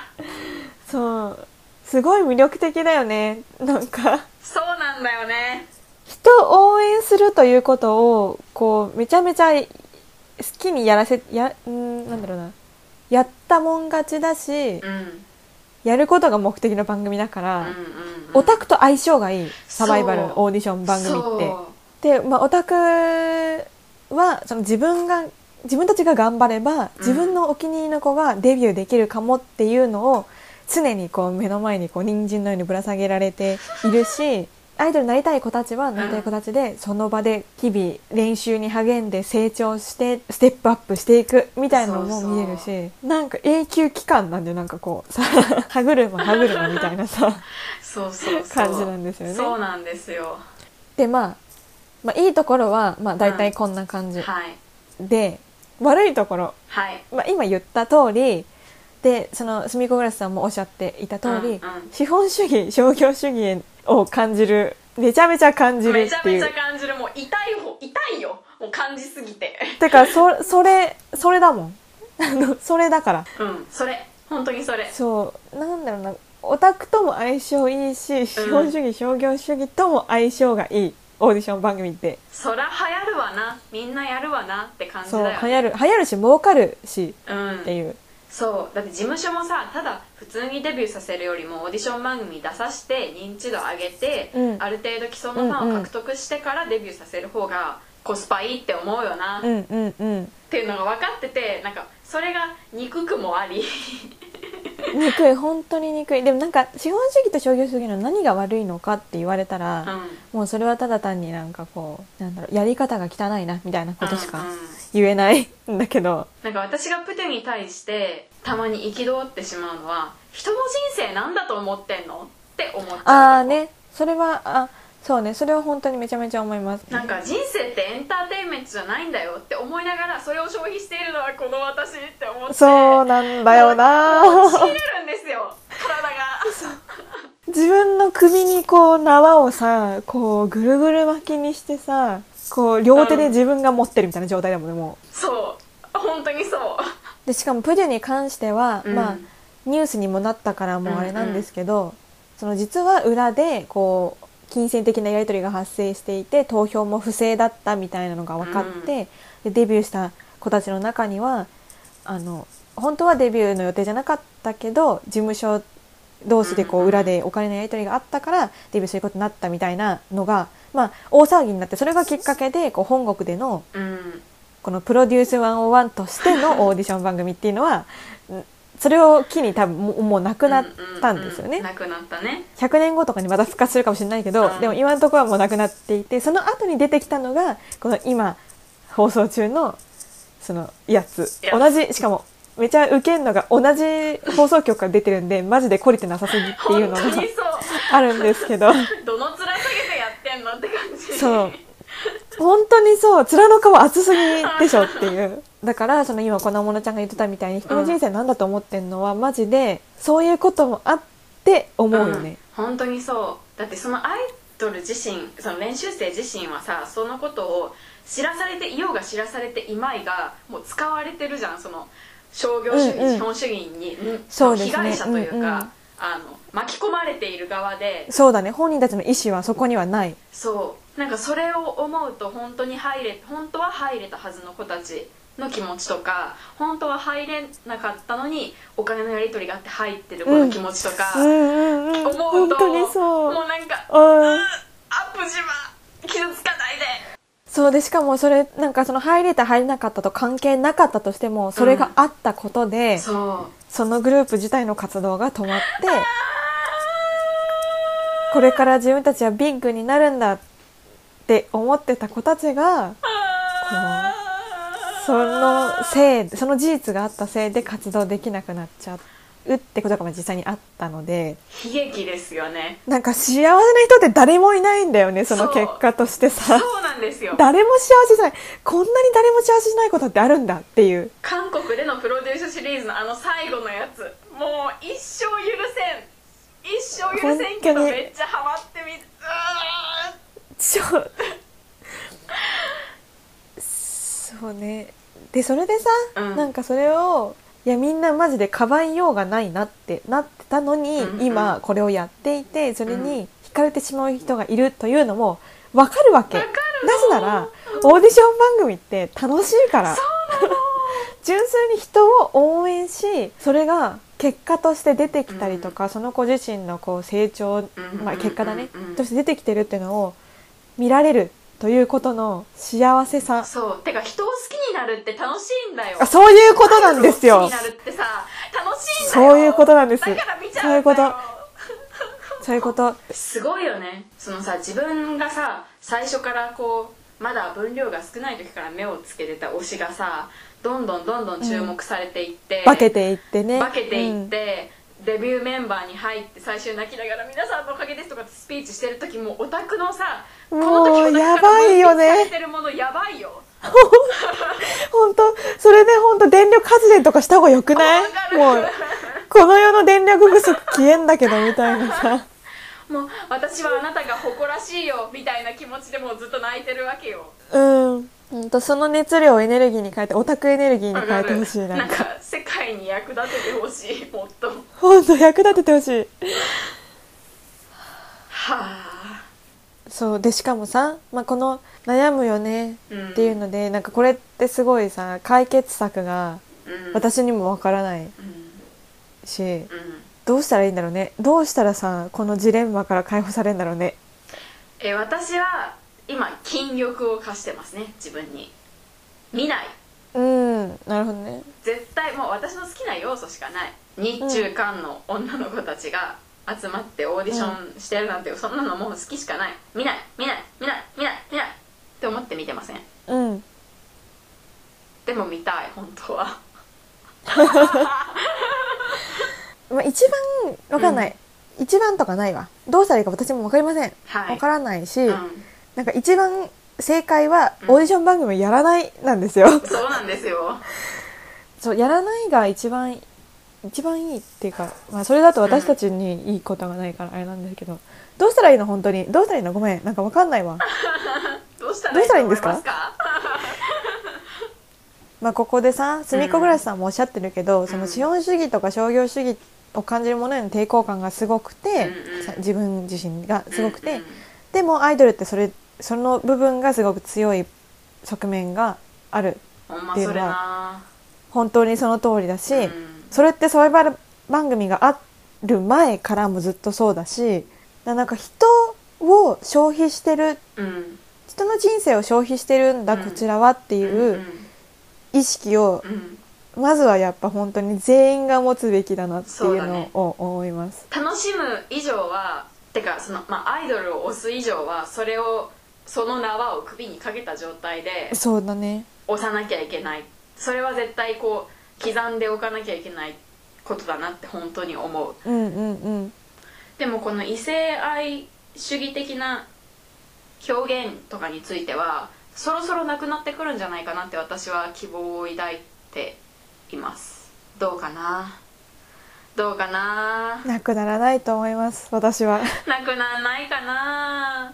Speaker 1: そう。すごい魅力的だよね。なんか。
Speaker 2: そうなんだよね。
Speaker 1: 人を応援するということをこうめちゃめちゃ好きにやらせやんなんだろうな。やったもん勝ちだし
Speaker 2: うん。うん
Speaker 1: やることが目的の番組だから、
Speaker 2: うんうん
Speaker 1: オタクと相性がいい。サバイバルオーディション番組って。で、まあ、オタクはその自分が自分たちが頑張れば自分のお気に入りの子がデビューできるかもっていうのを常にこう目の前にこう人参のようにぶら下げられているしアイドルになりたい子たちはなりたい子たちでその場で日々練習に励んで成長してステップアップしていくみたいなのも見えるしなんか永久期間なんでなんかこうさ 歯車歯車みたいなさ
Speaker 2: そうそうそう。
Speaker 1: 感じなんですよね。
Speaker 2: そうなんですよ。
Speaker 1: でまあ、まあいいところはまあ大体こんな感じ、
Speaker 2: はい。
Speaker 1: で悪いところ、
Speaker 2: はい。
Speaker 1: まあ、今言った通りでそのすみこグラスさんもおっしゃっていた通り、
Speaker 2: うんうん。
Speaker 1: 資本主義商業主義を感じるめちゃめちゃ感じる
Speaker 2: めちゃ
Speaker 1: っていう。
Speaker 2: めちゃ感じる。もう痛い方痛いよ。もう感じすぎて。
Speaker 1: てかそそれそれだもん。それだから。
Speaker 2: うんそれ。本当にそれ。
Speaker 1: そう。なんだろうな。オタクとも相性いいし資本主義、商業主義とも相性がいいオーディション番組って。
Speaker 2: そら流行るわな。みんなやるわなって感じ
Speaker 1: そう
Speaker 2: だよ
Speaker 1: 流行る流行るし儲かるし
Speaker 2: うん。
Speaker 1: っていう。
Speaker 2: そう。だって事務所もさただ普通にデビューさせるよりもオーディション番組出さして認知度上げて、
Speaker 1: うん。
Speaker 2: ある程度基礎のファンを獲得してからデビューさせる方がコスパいいって思うよな、っ
Speaker 1: うんうんうん。
Speaker 2: ていうのが分かっててなんかそれが憎くもあり。
Speaker 1: 憎い本当に憎い。でもなんか資本主義と商業主義の何が悪いのかって言われたら、
Speaker 2: うん。
Speaker 1: もうそれはただ単になんかこうなんだろうやり方が汚いなみたいなことしか
Speaker 2: うんうん。
Speaker 1: 言えないんだけど、
Speaker 2: なんか私がプテに対してたまに憤ってしまうのは人の人生なんだと思ってんのって思っちゃう。
Speaker 1: ああね。それはあそうねそれは本当にめちゃめちゃ思います。
Speaker 2: なんか人生ってエンターテインメントじゃないんだよって思いながらそれを消費しているのはこの私って思って。
Speaker 1: そうなんだよな。
Speaker 2: もうちぎれるんですよ。体が。
Speaker 1: 自分の首にこう縄をさこうぐるぐる巻きにしてさこう両手で自分が持ってるみたいな状態だもんねも
Speaker 2: そう。本当にそう。
Speaker 1: うでしかもプデュに関しては、
Speaker 2: うん。
Speaker 1: まあニュースにもなったからもうあれなんですけど、その実は裏でこう金銭的なやり取りが発生していて投票も不正だったみたいなのが分かって、でデビューした子たちの中にはあの本当はデビューの予定じゃなかったけど事務所同士でこ
Speaker 2: うんう
Speaker 1: うん。裏でお金のやり取りがあったからデビューすることになったみたいなのが、まあ、大騒ぎになってそれがきっかけでこう本国での
Speaker 2: うん。
Speaker 1: このプロデュース101としてのオーディション番組っていうのはんそれを機に多分もうなくなったんですよね。
Speaker 2: うううなくなったね。
Speaker 1: 100年後とかにまた復活するかもしれないけど、
Speaker 2: うん。
Speaker 1: でも今のところはもうなくなっていてその後に出てきたのがこの今放送中のそのやつ。同じしかもめちゃウケんのが同じ放送局から出てるんでマジで懲りてなさすぎっていうのがあるんですけど。
Speaker 2: どの面下げてやってんのって感じ。
Speaker 1: そう。本当にそう。面の皮厚すぎでしょっていうだからその今このものちゃんが言ってたみたいに人の人生なんだと思ってんのはマジでそういうこともあって思うよね、
Speaker 2: うん。本当にそう。だってそのアイドル自身その練習生自身はさそのことを知らされていようが知らされていまいがもう使われてるじゃんその商業主義、
Speaker 1: うんうん。
Speaker 2: 資本主義に、
Speaker 1: うですね。
Speaker 2: 被害者というか、
Speaker 1: うんうん。
Speaker 2: あの巻き込まれている側で
Speaker 1: そうだね。本人たちの意思はそこにはない。
Speaker 2: そう。なんかそれを思うと本当に入れ本当は入れたはずの子たちの気持ちとか本当は入れなかったのにお金のやり取りがあって入ってる子の気持ちとか、
Speaker 1: うんうんうん。
Speaker 2: 思うと
Speaker 1: 本当にそう。
Speaker 2: もうなんか
Speaker 1: うん。
Speaker 2: アップ島傷つかないで。
Speaker 1: そうでしかもそれなんかその入れた入れなかったと関係なかったとしてもそれがあったことで、
Speaker 2: そう。
Speaker 1: そのグループ自体の活動が止まってこれから自分たちはビッグになるんだって思ってた子たちがそのせいその事実があったせいで活動できなくなっちゃうってことが実際にあったので
Speaker 2: 悲劇ですよね。
Speaker 1: なんか幸せな人って誰もいないんだよねその結果としてさ。
Speaker 2: そうなんですよ。
Speaker 1: 誰も幸せじゃない。こんなに誰も幸せじゃないことってあるんだっていう。
Speaker 2: 韓国でのプロデュースシリーズのあの最後のやつ。もう一生許せん。一生許せんけどめっちゃハマってみう
Speaker 1: ちょそうね。でそれでさ、
Speaker 2: うん。
Speaker 1: なんかそれをいやみんなマジでかばいようがないなってなってたのに、
Speaker 2: うんうん。
Speaker 1: 今これをやっていてそれに惹かれてしまう人がいるというのも分かるわけ。
Speaker 2: わかる。
Speaker 1: なぜならオーディション番組って楽しいから。純粋に人を応援しそれが結果として出てきたりとか、その子自身のこう成長、
Speaker 2: うん
Speaker 1: まあ、結果だね、
Speaker 2: うんうん
Speaker 1: として出てきてるっていうのを見られるということの幸せさ。
Speaker 2: そう。てか人を好きになるって楽しいんだよ。
Speaker 1: あそういうことなんですよ。
Speaker 2: 好きになるってさ楽しいんだよ。
Speaker 1: そういうことなんです
Speaker 2: だから見ちゃ
Speaker 1: そういううんこ
Speaker 2: だよ
Speaker 1: と。そういうこと。
Speaker 2: すごいよね。そのさ自分がさ最初からこうまだ分量が少ない時から目をつけてた推しがさどんどんどんどん注目されていって、
Speaker 1: 化けていってね。
Speaker 2: 化けていって、デビューメンバーに入って最終泣きながら「皆さんのおかげです」とかってスピーチしてる時もオタクのさこ
Speaker 1: もう
Speaker 2: の時オタク
Speaker 1: やばいよね。
Speaker 2: されてるものやばいよ
Speaker 1: 本当それで本当電力発電とかした方がよくない？もうこの世の電力不足消えんだけどみたいなさ。
Speaker 2: もう私はあなたが誇らしいよみたいな気持ちでもうずっと泣いてるわけよ。
Speaker 1: うん。ほんとその熱量をエネルギーに変えてオタクエネルギーに変えてほしい
Speaker 2: な
Speaker 1: なんか
Speaker 2: 世界に役立ててほしいもっとは
Speaker 1: 本当役立ててほしい。
Speaker 2: あ。
Speaker 1: そうでしかもさ、まあ、この「悩むよね」
Speaker 2: うん。
Speaker 1: っていうので、なんかこれってすごいさ解決策が
Speaker 2: うん。
Speaker 1: 私にもわからない
Speaker 2: うん。
Speaker 1: し
Speaker 2: うん。
Speaker 1: どうしたらいいんだろうね？どうしたらさこのジレンマから解放されるんだろうね？
Speaker 2: え私は今筋力を課してますね自分に。見ない。
Speaker 1: うんなるほどね。
Speaker 2: 絶対もう私の好きな要素しかない日中韓の女の子たちが集まってオーディションしてるなんて、そんなのもう好きしかない。見ない。見ない。見ない。見ない。見ない。って思って見てません。
Speaker 1: うん。
Speaker 2: でも見たい。本当は。
Speaker 1: まあ、一番わかんない、一番とかないわ。どうしたらいいか私もわかりません。
Speaker 2: はい。
Speaker 1: わからないし、
Speaker 2: うん。
Speaker 1: なんか一番正解は
Speaker 2: うん。
Speaker 1: オーディション番組をやらないなんですよ、
Speaker 2: そうなんですよ。
Speaker 1: そうやらないが一番一番いいっていうか、まあ、それだと私たちにいいことがないからあれなんですけど、どうしたらいいの本当に？どうしたらいいの？ごめん。なんかわかんないわ。
Speaker 2: どうした
Speaker 1: らいいんですか？
Speaker 2: ま
Speaker 1: あここでさすみっこ暮らしさんもおっしゃってるけど、
Speaker 2: ん。
Speaker 1: その資本主義とか商業主義を感じるものへの抵抗感がすごくて、
Speaker 2: うん。
Speaker 1: 自分自身がすごくて、
Speaker 2: うん。うん
Speaker 1: でもアイドルってそれその部分がすごく強い側面がある
Speaker 2: ほんまそれな。
Speaker 1: 本当にその通りだし、
Speaker 2: うん
Speaker 1: それってサバイバル番組がある前からもずっとそうだしなんか人を消費してる
Speaker 2: うん。
Speaker 1: 人の人生を消費してるんだ、
Speaker 2: うん。
Speaker 1: こちらはっていう意識を
Speaker 2: うん。うん
Speaker 1: まずはやっぱ本当に全員が持つべきだなっていうのを思います。
Speaker 2: 楽しむ以上はてかその、まあ、アイドルを推す以上はそれをその縄を首にかけた状態で
Speaker 1: そうだね。
Speaker 2: 押さなきゃいけない。それは絶対こう刻んでおかなきゃいけないことだなって本当に思う。
Speaker 1: うんうんうん。
Speaker 2: でもこの異性愛主義的な表現とかについてはそろそろなくなってくるんじゃないかなって私は希望を抱いています。どうかな？どうかな？
Speaker 1: なくならないと思います私は。
Speaker 2: なくならないかな？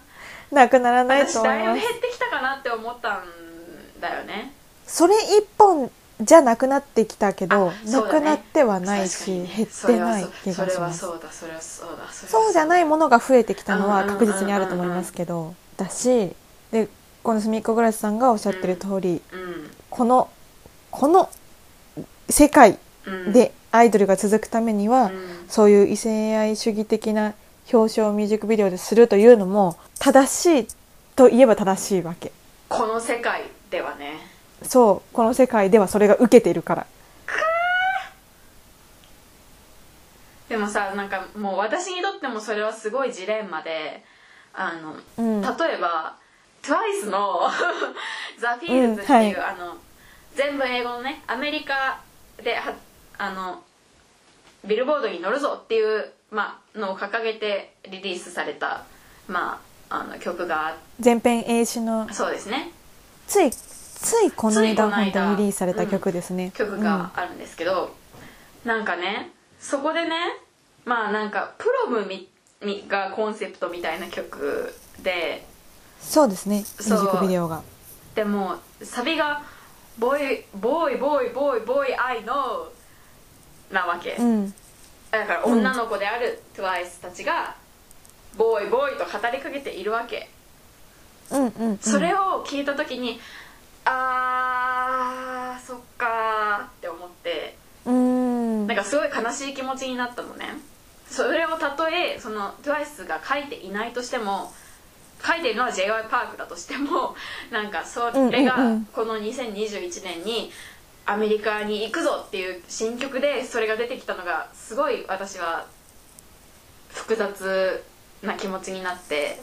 Speaker 1: なくならない
Speaker 2: 私
Speaker 1: と思います。
Speaker 2: だいぶ減ってきたかなって思ったんだよね。
Speaker 1: それ一本じゃなくなってきたけど、
Speaker 2: ね。
Speaker 1: なくなってはないし、
Speaker 2: ね。
Speaker 1: 減ってない気がします。
Speaker 2: そう
Speaker 1: じゃないものが増えてきたのは確実にあると思いますけどだしでこのすみっこぐらしさんがおっしゃってる通り、
Speaker 2: うん。
Speaker 1: このこの世界
Speaker 2: うん。
Speaker 1: でアイドルが続くためには、
Speaker 2: うん。
Speaker 1: そういう異性愛主義的な表彰をミュージックビデオでするというのも正しいといえば正しいわけ。
Speaker 2: この世界ではね
Speaker 1: そうこの世界ではそれが受けているから。
Speaker 2: でもさなんかもう私にとってもそれはすごいジレンマであの
Speaker 1: うん。
Speaker 2: 例えば TWICE の 「The Feels っていう、
Speaker 1: うん
Speaker 2: あの全部英語のねアメリカではあのビルボードに乗るぞっていう、まあ、のを掲げてリリースされた、まあ、あの曲があ
Speaker 1: 全編英詞の。
Speaker 2: そうですね。
Speaker 1: ついついこの間本当にリリースされた曲ですね、
Speaker 2: 曲があるんですけど、なんかねそこでねまあなんかプロムみみがコンセプトみたいな曲で
Speaker 1: うんそうですねミュージックビデオが。
Speaker 2: でもサビが「ボーイボーイボーイボーイボーイ I know」なわけ、
Speaker 1: うん。
Speaker 2: だから女の子である TWICE たちが「ボーイボーイ」と語りかけているわけ。
Speaker 1: うんうん、うん、
Speaker 2: それを聞いた時にあーそっかーって思って。
Speaker 1: うん。
Speaker 2: なんかすごい悲しい気持ちになったのね。それをたとえその TWICE が書いていないとしても書いているのは j y パークだとしても なんかそれがこの2021年にアメリカに行くぞっていう新曲でそれが出てきたのがすごい私は複雑な気持ちになって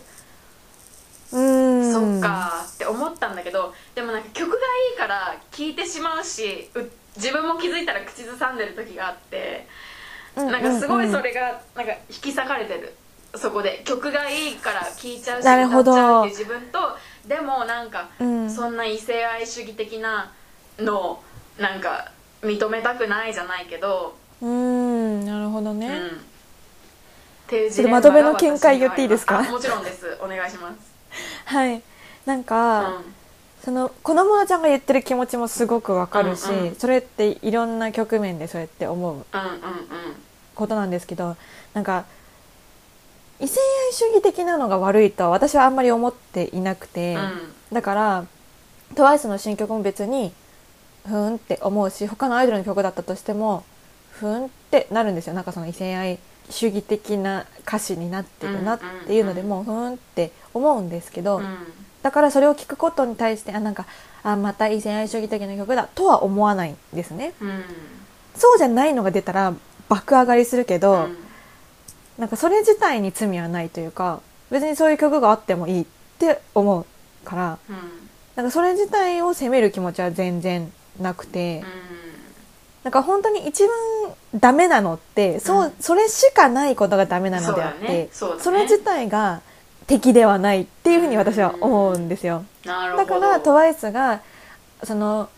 Speaker 1: うん。
Speaker 2: そっかって思ったんだけどでもなんか曲がいいから聴いてしまうしう自分も気づいたら口ずさんでる時があってなんかすごいそれがなんか引き裂かれてる。そこで。曲がいいから聴いちゃうし
Speaker 1: なるほど。
Speaker 2: 歌っちゃうっていう自分とでもなんか
Speaker 1: うん。
Speaker 2: そんな異性愛主義的なのをなんか認めたくないじゃないけど、
Speaker 1: うん。なるほどね、
Speaker 2: うん、っていう
Speaker 1: まとめの見解言っていいですか？
Speaker 2: もちろんです。お願いします
Speaker 1: はい。なんか、
Speaker 2: うん。
Speaker 1: その子供のちゃんが言ってる気持ちもすごくわかるし、
Speaker 2: うんうん
Speaker 1: それっていろんな局面でそうやって思うことなんですけどなんか異性愛主義的なのが悪いとは私はあんまり思っていなくて、
Speaker 2: うん。うん
Speaker 1: だから TWICE の新曲も別にふーんって思うし他のアイドルの曲だったとしてもふーんってなるんですよ。なんかその異性愛主義的な歌詞になってるなっていうのでもうふーんって思うんですけど、
Speaker 2: うん。
Speaker 1: だからそれを聞くことに対してあなんかあまた異性愛主義的な曲だとは思わないんですね。
Speaker 2: うん。
Speaker 1: そうじゃないのが出たら爆上がりするけど、
Speaker 2: うん。
Speaker 1: なんかそれ自体に罪はないというか別にそういう曲があってもいいって思うから
Speaker 2: うん。
Speaker 1: なんかそれ自体を責める気持ちは全然なくて、なんか本当に一番ダメなのってそう、
Speaker 2: うん。
Speaker 1: それしかないことがダメなのであって
Speaker 2: ね。ね。
Speaker 1: それ自体が敵ではないっていうふうに私は思うんですよ。だから TWICE がその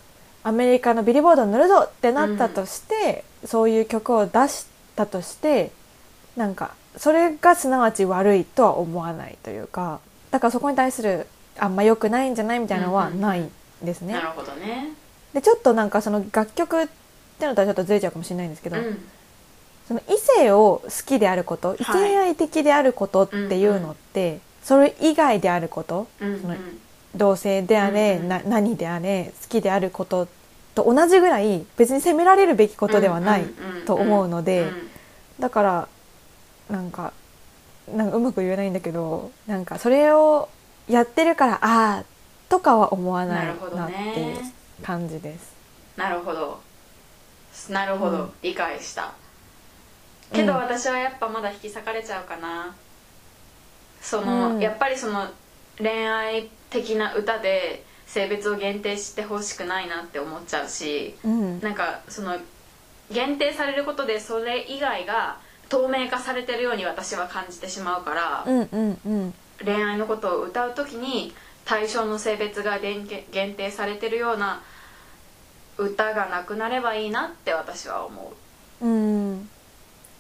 Speaker 1: アメリカのビリボードに乗るぞってなったとして、そういう曲を出したとしてなんかそれがすなわち悪いとは思わないというかだからそこに対するあんま良くないんじゃないみたいなのはないんですね。
Speaker 2: なるほどね。
Speaker 1: でちょっとなんかその楽曲っていうのとはちょっとずれちゃうかもしれないんですけど、
Speaker 2: うん。
Speaker 1: その異性を好きであること異性愛的であることっていうのって、それ以外であること
Speaker 2: うん
Speaker 1: その同性であれ、
Speaker 2: うんうん。
Speaker 1: な何であれ好きであることと同じぐらい別に責められるべきことではないと思うので、だからなんかなんかうまく言えないんだけどなんかそれをやってるからああとかは思わない
Speaker 2: な
Speaker 1: っていう
Speaker 2: ね。
Speaker 1: 感じです。
Speaker 2: なるほどなるほど、
Speaker 1: うん。
Speaker 2: 理解した。けど
Speaker 1: うん
Speaker 2: 私はやっぱまだ引き裂かれちゃうかな。その、
Speaker 1: うん。
Speaker 2: やっぱりその恋愛的な歌で性別を限定してほしくないなって思っちゃうし
Speaker 1: うん。
Speaker 2: なんかその限定されることでそれ以外が透明化されてるように私は感じてしまうから、
Speaker 1: うんうんうん。
Speaker 2: 恋愛のことを歌う時に対象の性別が限限定されてるような歌がなくなればいいなって私は思う。
Speaker 1: うん。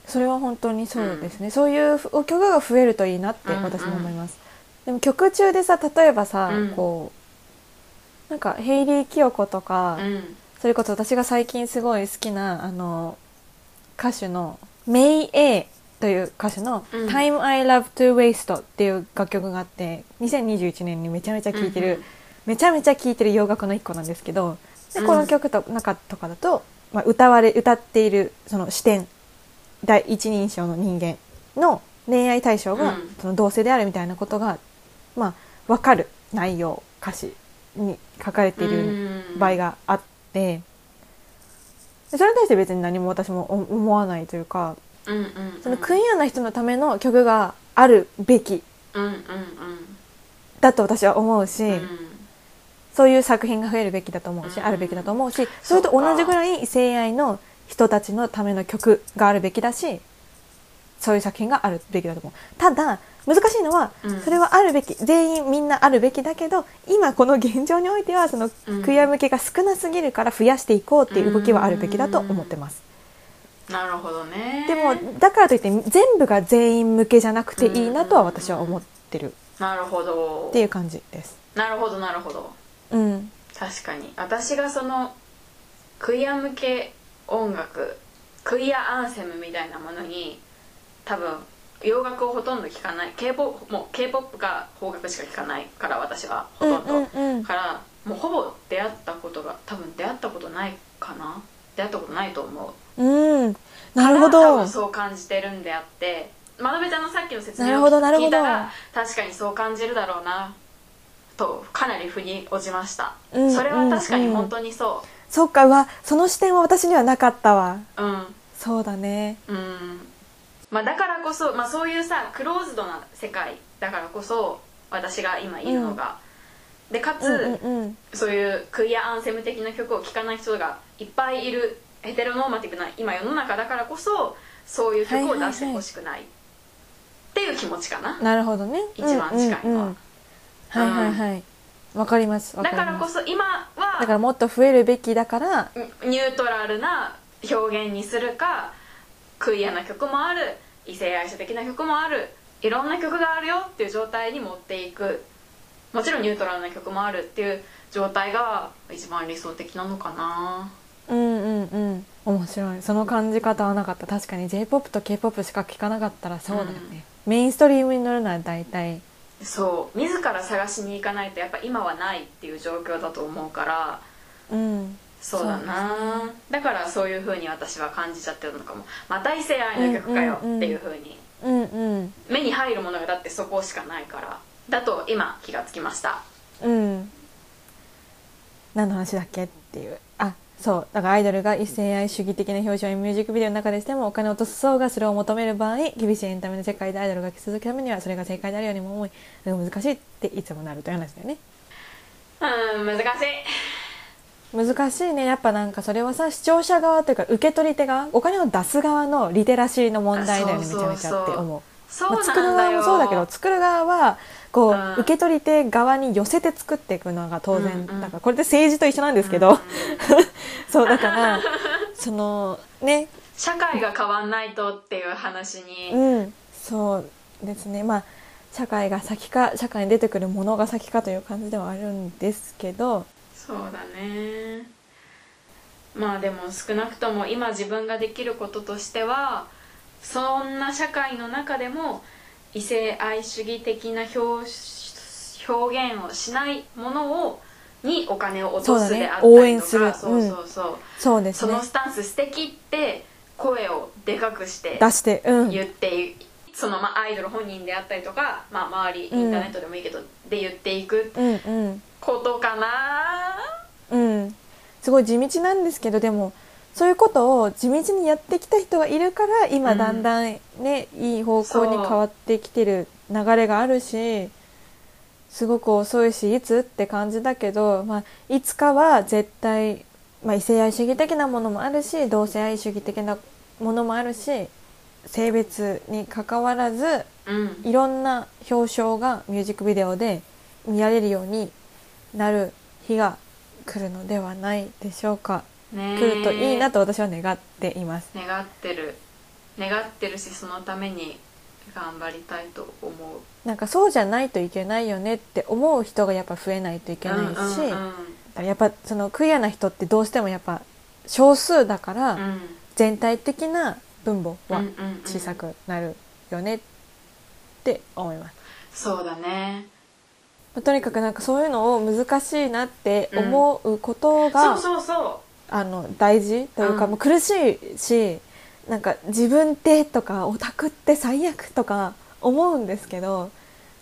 Speaker 1: それは本当にそうですね、そういう曲が増えるといいなって私も思います、でも曲中でさ例えばさ、
Speaker 2: うん。
Speaker 1: こうなんかヘイリー・キヨコとか、
Speaker 2: うん。
Speaker 1: それこそ私が最近すごい好きなあの歌手のメイ・エイという歌手の
Speaker 2: うん「
Speaker 1: Time I Love to Waste」っていう楽曲があって2021年にめちゃめちゃ聴いてる、
Speaker 2: うんうん。
Speaker 1: めちゃめちゃ聴いてる洋楽の一個なんですけどで
Speaker 2: うん
Speaker 1: この曲と中とかだと、まあ、歌われ歌っているその視点第一人称の人間の恋愛対象が、
Speaker 2: うん。
Speaker 1: その同性であるみたいなことが、まあ、分かる。内容歌詞に書かれている場合があってでそれに対して別に何も私も思思わないというか
Speaker 2: うんうんうん。
Speaker 1: そのクイアな人のための曲があるべきだと私は思うし、
Speaker 2: うんうん
Speaker 1: そういう作品が増えるべきだと思うし、
Speaker 2: うん。
Speaker 1: あるべきだと思うしそれと同じぐらい性愛の人たちのための曲があるべきだしそういう作品があるべきだと思う。ただ難しいのは、
Speaker 2: うん。
Speaker 1: それはあるべき全員みんなあるべきだけど今この現状においてはその
Speaker 2: うん。
Speaker 1: クイア向けが少なすぎるから増やしていこうっていう動きはあるべきだと思ってます。
Speaker 2: なるほどね。
Speaker 1: でもだからといって全部が全員向けじゃなくていいなとは私は思ってる。
Speaker 2: なるほど。
Speaker 1: っていう感じです。
Speaker 2: なるほどなるほど
Speaker 1: うん、
Speaker 2: 確かに。私がそのクイア向け音楽クイアアンセムみたいなものに多分洋楽をほとんど聴かない。K p o p もう k p o p か邦楽しか聴かないから私はほとんど、
Speaker 1: うんうんうん。
Speaker 2: からもうほぼ出会ったことが多分出会ったことないかな。出会ったことないと思う。
Speaker 1: うん、なるほ
Speaker 2: から多
Speaker 1: ど
Speaker 2: 分。そう感じてるんであって。まなべちゃんのさっきの説明を聞いたら確かにそう感じるだろうなとかなり腑に落ちました、
Speaker 1: うん
Speaker 2: それは確かに本当にそ
Speaker 1: そっか、うわ、その視点は私にはなかったわ。
Speaker 2: ううん。
Speaker 1: そうだね。
Speaker 2: うん。まあだからこそ、まあ、そういうさクローズドな世界だからこそ私が今いるのが、でかつ、
Speaker 1: うんうんうん。
Speaker 2: そういうクイアアンセム的な曲を聴かない人がいっぱいいるヘテロノーマティブな今世の中だからこそそういう曲を出してほしくない。っていう気持ちかな、
Speaker 1: なるほどね。
Speaker 2: 一番近いのは。
Speaker 1: うんうんうんはいはいはい。わかります。
Speaker 2: だ。からこそ今は
Speaker 1: だからもっと増えるべきだから、
Speaker 2: ニュートラルな表現にするかクイアな曲もある異性愛者的な曲もあるいろんな曲があるよっていう状態に持っていくもちろんニュートラルな曲もあるっていう状態が一番理想的なのかな
Speaker 1: うんうんうん。面白い。その感じ方はなかった。確かに J-POP と K-POP しか聴かなかったらそうだよね。メインストリームに乗るのは大体。
Speaker 2: そう自ら探しに行かないとやっぱ今はないっていう状況だと思うから
Speaker 1: うん。
Speaker 2: そうだなだからそういう風に私は感じちゃってるのかもまた異性愛の曲かよっていう風に
Speaker 1: うんうん。
Speaker 2: 目に入るものがだってそこしかないからだと今気がつきました
Speaker 1: うん。何の話だっけっていう。あ、そう。だからアイドルが一性愛主義的な表情やミュージックビデオの中でしてもお金を落とす層がそれを求める場合、厳しいエンタメの世界でアイドルが生き続けるためにはそれが正解であるようにも思い、難しいっていつもなるという話だよね。
Speaker 2: うん難しい
Speaker 1: 難しいね。やっぱなんかそれはさ、視聴者側というか受け取り手側、お金を出す側のリテラシーの問題だよね、めちゃめちゃって思う。
Speaker 2: そう
Speaker 1: まあ、作る側
Speaker 2: なんだよ
Speaker 1: もそうだけど作る側はこう、
Speaker 2: うん
Speaker 1: 受け取り手側に寄せて作っていくのが当然、
Speaker 2: うんうん。
Speaker 1: だからこれで政治と一緒なんですけど、そうだからそのね。
Speaker 2: 社会が変わんないとっていう話に、
Speaker 1: うん。そうですね。まあ社会が先か社会に出てくるものが先かという感じではあるんですけど。
Speaker 2: そうだね。まあでも少なくとも今自分ができることとしてはそんな社会の中でも異性愛主義的な表表現をしないものをにお金を落とすであった
Speaker 1: そうだね。応
Speaker 2: りとか
Speaker 1: 援する。
Speaker 2: そうそうそう、
Speaker 1: そうですね。
Speaker 2: そのスタンス素敵って声をでかくして
Speaker 1: 出して。うん。
Speaker 2: 言っていそのまあアイドル本人であったりとか、まあ、周りイ
Speaker 1: うん
Speaker 2: ンターネットでもいいけど、で言っていく。
Speaker 1: うんうん。
Speaker 2: ことかな。
Speaker 1: うん、すごい地道なんですけどでもそういうことを地道にやってきた人がいるから今
Speaker 2: うん
Speaker 1: だんだんね、いい方向に変わってきてる流れがあるしすごく遅いしいつって感じだけど、まあ、いつかは絶対、まあ、異性愛主義的なものもあるし同性愛主義的なものもあるし性別にかかわらず
Speaker 2: うん。
Speaker 1: いろんな表彰がミュージックビデオで見られるようになる日が来るのではないでしょうか、来るといいなと私は願っています。
Speaker 2: 願ってる。願ってるしそのために頑張りたいと思う。
Speaker 1: なんかそうじゃないといけないよねって思う人がやっぱ増えないといけないし、
Speaker 2: うんうんうん。
Speaker 1: やっぱそのクイアな人ってどうしてもやっぱ少数だから、
Speaker 2: うん。
Speaker 1: 全体的な分母は小さくなるよねって思います。
Speaker 2: そうだね。
Speaker 1: まあとにかくなんかそういうのを難しいなって思うことが、
Speaker 2: そうそうそ
Speaker 1: あの大事？というか、
Speaker 2: うん
Speaker 1: もう苦しいしなんか自分ってとかオタクって最悪とか思うんですけど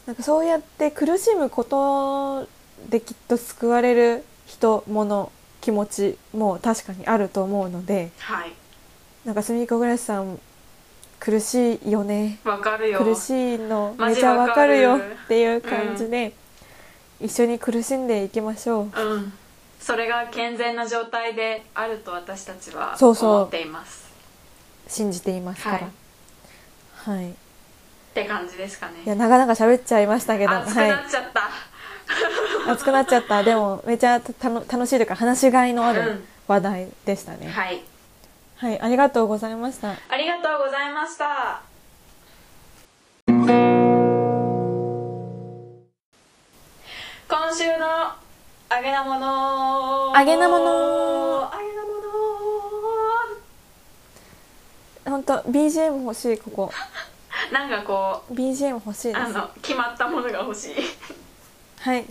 Speaker 1: なんかそうやって苦しむことできっと救われる人物気持ちも確かにあると思うので
Speaker 2: うはい。
Speaker 1: なんかすみこぐらしさん苦しいよね。
Speaker 2: わかるよ。
Speaker 1: 苦しいのめちゃわかるよっていう感じで、一緒に苦しんでいきましょう。
Speaker 2: うんそれが健全な状態であると私たちは思っています
Speaker 1: 信じていますから。はい。
Speaker 2: って感じですかね
Speaker 1: いや、長々喋っちゃいましたけど、
Speaker 2: 熱く
Speaker 1: はい。
Speaker 2: なっちゃった、
Speaker 1: 熱くなっちゃった。でも、めちゃたの楽しいというか、話しがいのある
Speaker 2: うん
Speaker 1: 話題でしたね。
Speaker 2: はい
Speaker 1: はい、ありがとうございました。
Speaker 2: ありがとうございました今週のあげなもの
Speaker 1: あげなもの
Speaker 2: あげなも
Speaker 1: 本当 BGM 欲しい、ここ。
Speaker 2: の なんかこ
Speaker 1: BGM 欲しいうです。
Speaker 2: あの決まったものが欲しい
Speaker 1: はい。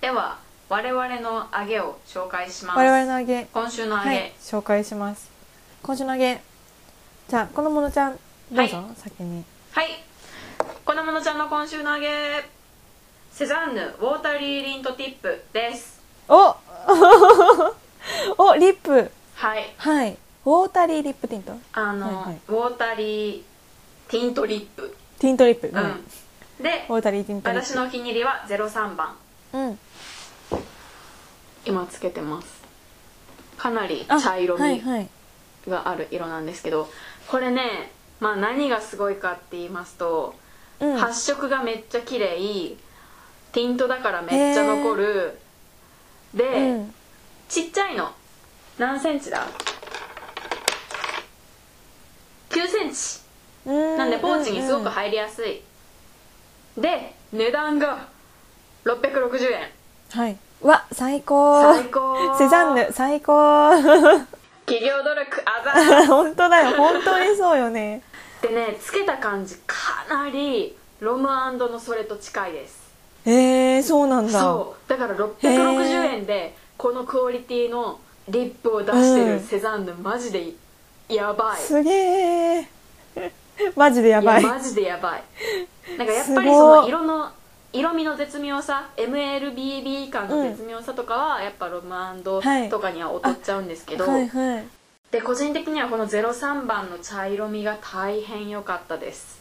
Speaker 2: では我々のあげを紹介します
Speaker 1: 我々のあげ、
Speaker 2: 今週のあげ、
Speaker 1: はい、紹介します。今週のあげ。じゃあ、このものちゃん、どうぞ、
Speaker 2: は
Speaker 1: 先に。
Speaker 2: はいこのものちゃんの今週のあげセザンヌウォータリーリントティップです
Speaker 1: お お、リップ。
Speaker 2: はい
Speaker 1: はい。ウォータリーリップティント？
Speaker 2: あの、
Speaker 1: はいはい
Speaker 2: ウォータリーティントリップ
Speaker 1: ティントリップ。
Speaker 2: うん、
Speaker 1: はい
Speaker 2: で
Speaker 1: ウォータリーティントリップ。
Speaker 2: 私のお気に入りは03番
Speaker 1: うん。
Speaker 2: 今つけてますかなり
Speaker 1: あ
Speaker 2: 茶色み
Speaker 1: はいはい。
Speaker 2: がある色なんですけどこれねまあ何がすごいかって言いますと、
Speaker 1: うん。
Speaker 2: 発色がめっちゃ綺麗ティントだからめっちゃ残る。で、
Speaker 1: うん。
Speaker 2: ちっちゃいの。何センチだ？9センチ。
Speaker 1: な
Speaker 2: なんでポーチにすごく入りやすい、で値段が660円。
Speaker 1: はい。うわ、最高。
Speaker 2: 最高。
Speaker 1: セザンヌ、最高。
Speaker 2: 企業努力あざ
Speaker 1: 本当だよ、本当にそうよね。
Speaker 2: でねつけた感じかなりロムのそれと近いです
Speaker 1: えー、そうなんだ。
Speaker 2: そうだから660円でこのクオリティのリップを出してる
Speaker 1: うん。
Speaker 2: セザンヌマジでやばい。
Speaker 1: すげえ。マジでやばい。
Speaker 2: いやマジでやばい。なんかやっぱりその色の色味の絶妙さ MLBB 感の絶妙さとかはやっぱロム
Speaker 1: はい。
Speaker 2: とかには劣っちゃうんですけど、
Speaker 1: はいはい。
Speaker 2: で個人的にはこの03番の茶色みが大変良かったです。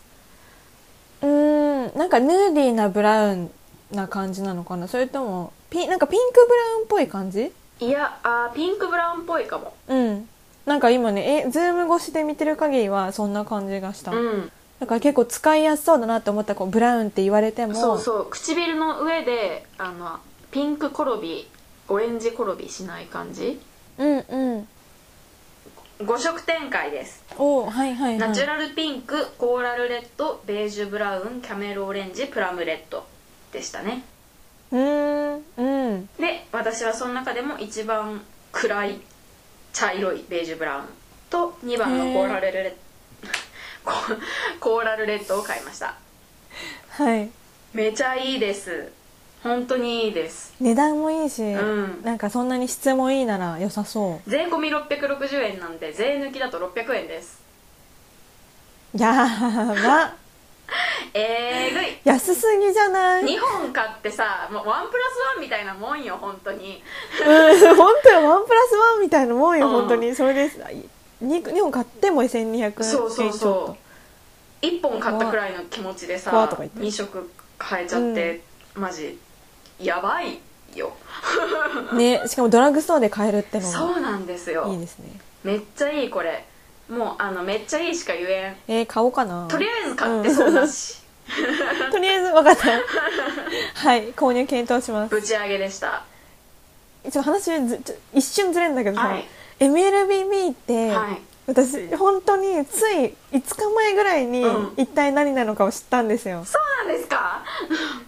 Speaker 1: うーん、なんかヌーディーなブラウンな感じなのかな？それとも、ピなんかピンクブラウンっぽい感じ？
Speaker 2: いやあーピンクブラウンっぽいかも。
Speaker 1: うん。なんか今ね、え、 Zoom 越しで見てる限りはそんな感じがした。
Speaker 2: うん。
Speaker 1: だから結構使いやすそうだなって思ったこうブラウンって言われても
Speaker 2: そうそう。唇の上であのピンク転びオレンジ転びしない感じ？
Speaker 1: うんうん。
Speaker 2: 5色展開です。
Speaker 1: おーはいはいはい。
Speaker 2: ナチュラルピンクコーラルレッドベージュブラウンキャメルオレンジプラムレッドでしたね。
Speaker 1: うーん。うん。
Speaker 2: で私はその中でも一番暗い茶色いベージュブラウンと2番のコーラルレッコ コーラルレッドを買いました。
Speaker 1: はい。
Speaker 2: めちゃいいです。本当にいいです。
Speaker 1: 値段もいいし、
Speaker 2: ん。
Speaker 1: なんかそんなに質もいいなら良さそう。
Speaker 2: 税込み660円なんで税抜きだと600円です。
Speaker 1: やば
Speaker 2: えーぐい。
Speaker 1: 安すぎじゃない
Speaker 2: ？2本買ってさもうワンプラスワンみたいなもんよ本当に。
Speaker 1: うん本当よ。ワンプラスワンみたいなもんよ、
Speaker 2: うん
Speaker 1: 本当に。それです 2, 二本買っても1200円。
Speaker 2: そうそうそう。1本買ったくらいの気持ちでさ
Speaker 1: 怖っとか言って。
Speaker 2: 2色買えちゃって、マジやばいよ。
Speaker 1: とねしかもドラッグストアで買えるっての
Speaker 2: そうなんですよ。
Speaker 1: がいいですね。
Speaker 2: めっちゃいいこれもうあのめっちゃいいしか言えん。
Speaker 1: えー、買おうかな。
Speaker 2: とりあえず買ってそうだし、
Speaker 1: とりあえず分かった。はい購入検討します。
Speaker 2: ぶち上げでした。
Speaker 1: ちょっと話ずちょ一瞬ずれるんだけどさ、
Speaker 2: はい。
Speaker 1: MLBB って、
Speaker 2: はい
Speaker 1: 私本当につい5日前ぐらいに
Speaker 2: うん。
Speaker 1: 一体何なのかを知ったんですよ、
Speaker 2: そうなんですか？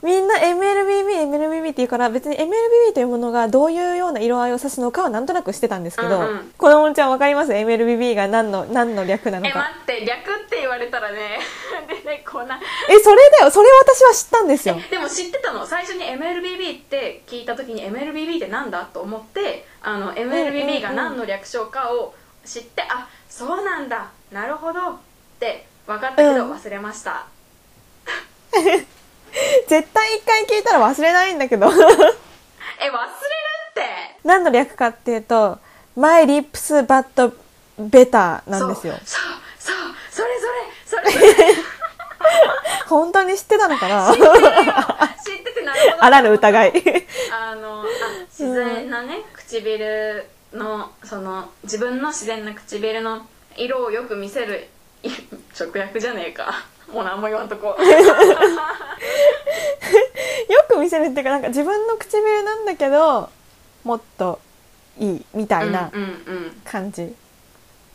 Speaker 1: みんな MLBB、MLBB って言うから別に MLBB というものがどういうような色合いを指すのかはなんとなく知ってたんですけど、
Speaker 2: うんうん。
Speaker 1: 子供ちゃんわかります ?MLBB が何の、何の略なの
Speaker 2: え
Speaker 1: か。
Speaker 2: 待って略って言われたらね 出てこない。
Speaker 1: え、それだよ。それ私は知ったんですよ。
Speaker 2: でも知ってたの？最初に MLBB って聞いた時に MLBB ってなんだ？と思ってあの MLBB が何の略称かを知って、あそうなんだ。なるほど。って分かったけど
Speaker 1: うん。
Speaker 2: 忘れました、
Speaker 1: 絶対一回聞いたら忘れないんだけど。
Speaker 2: え忘れるって。
Speaker 1: 何の略かっていうと、My Lips But Better なんですよ。
Speaker 2: そうそうそうそれそれそれ。
Speaker 1: 本当に知ってたのかな？
Speaker 2: 知ってててなるほど。
Speaker 1: あらぬ疑い。
Speaker 2: あのあ自然なね唇のその自分の自然な唇の色をよく見せるい直訳じゃねえか。もう何も言わんとこ。
Speaker 1: よく見せるっていうか、なんか自分の唇なんだけど、もっといいみたいな感じ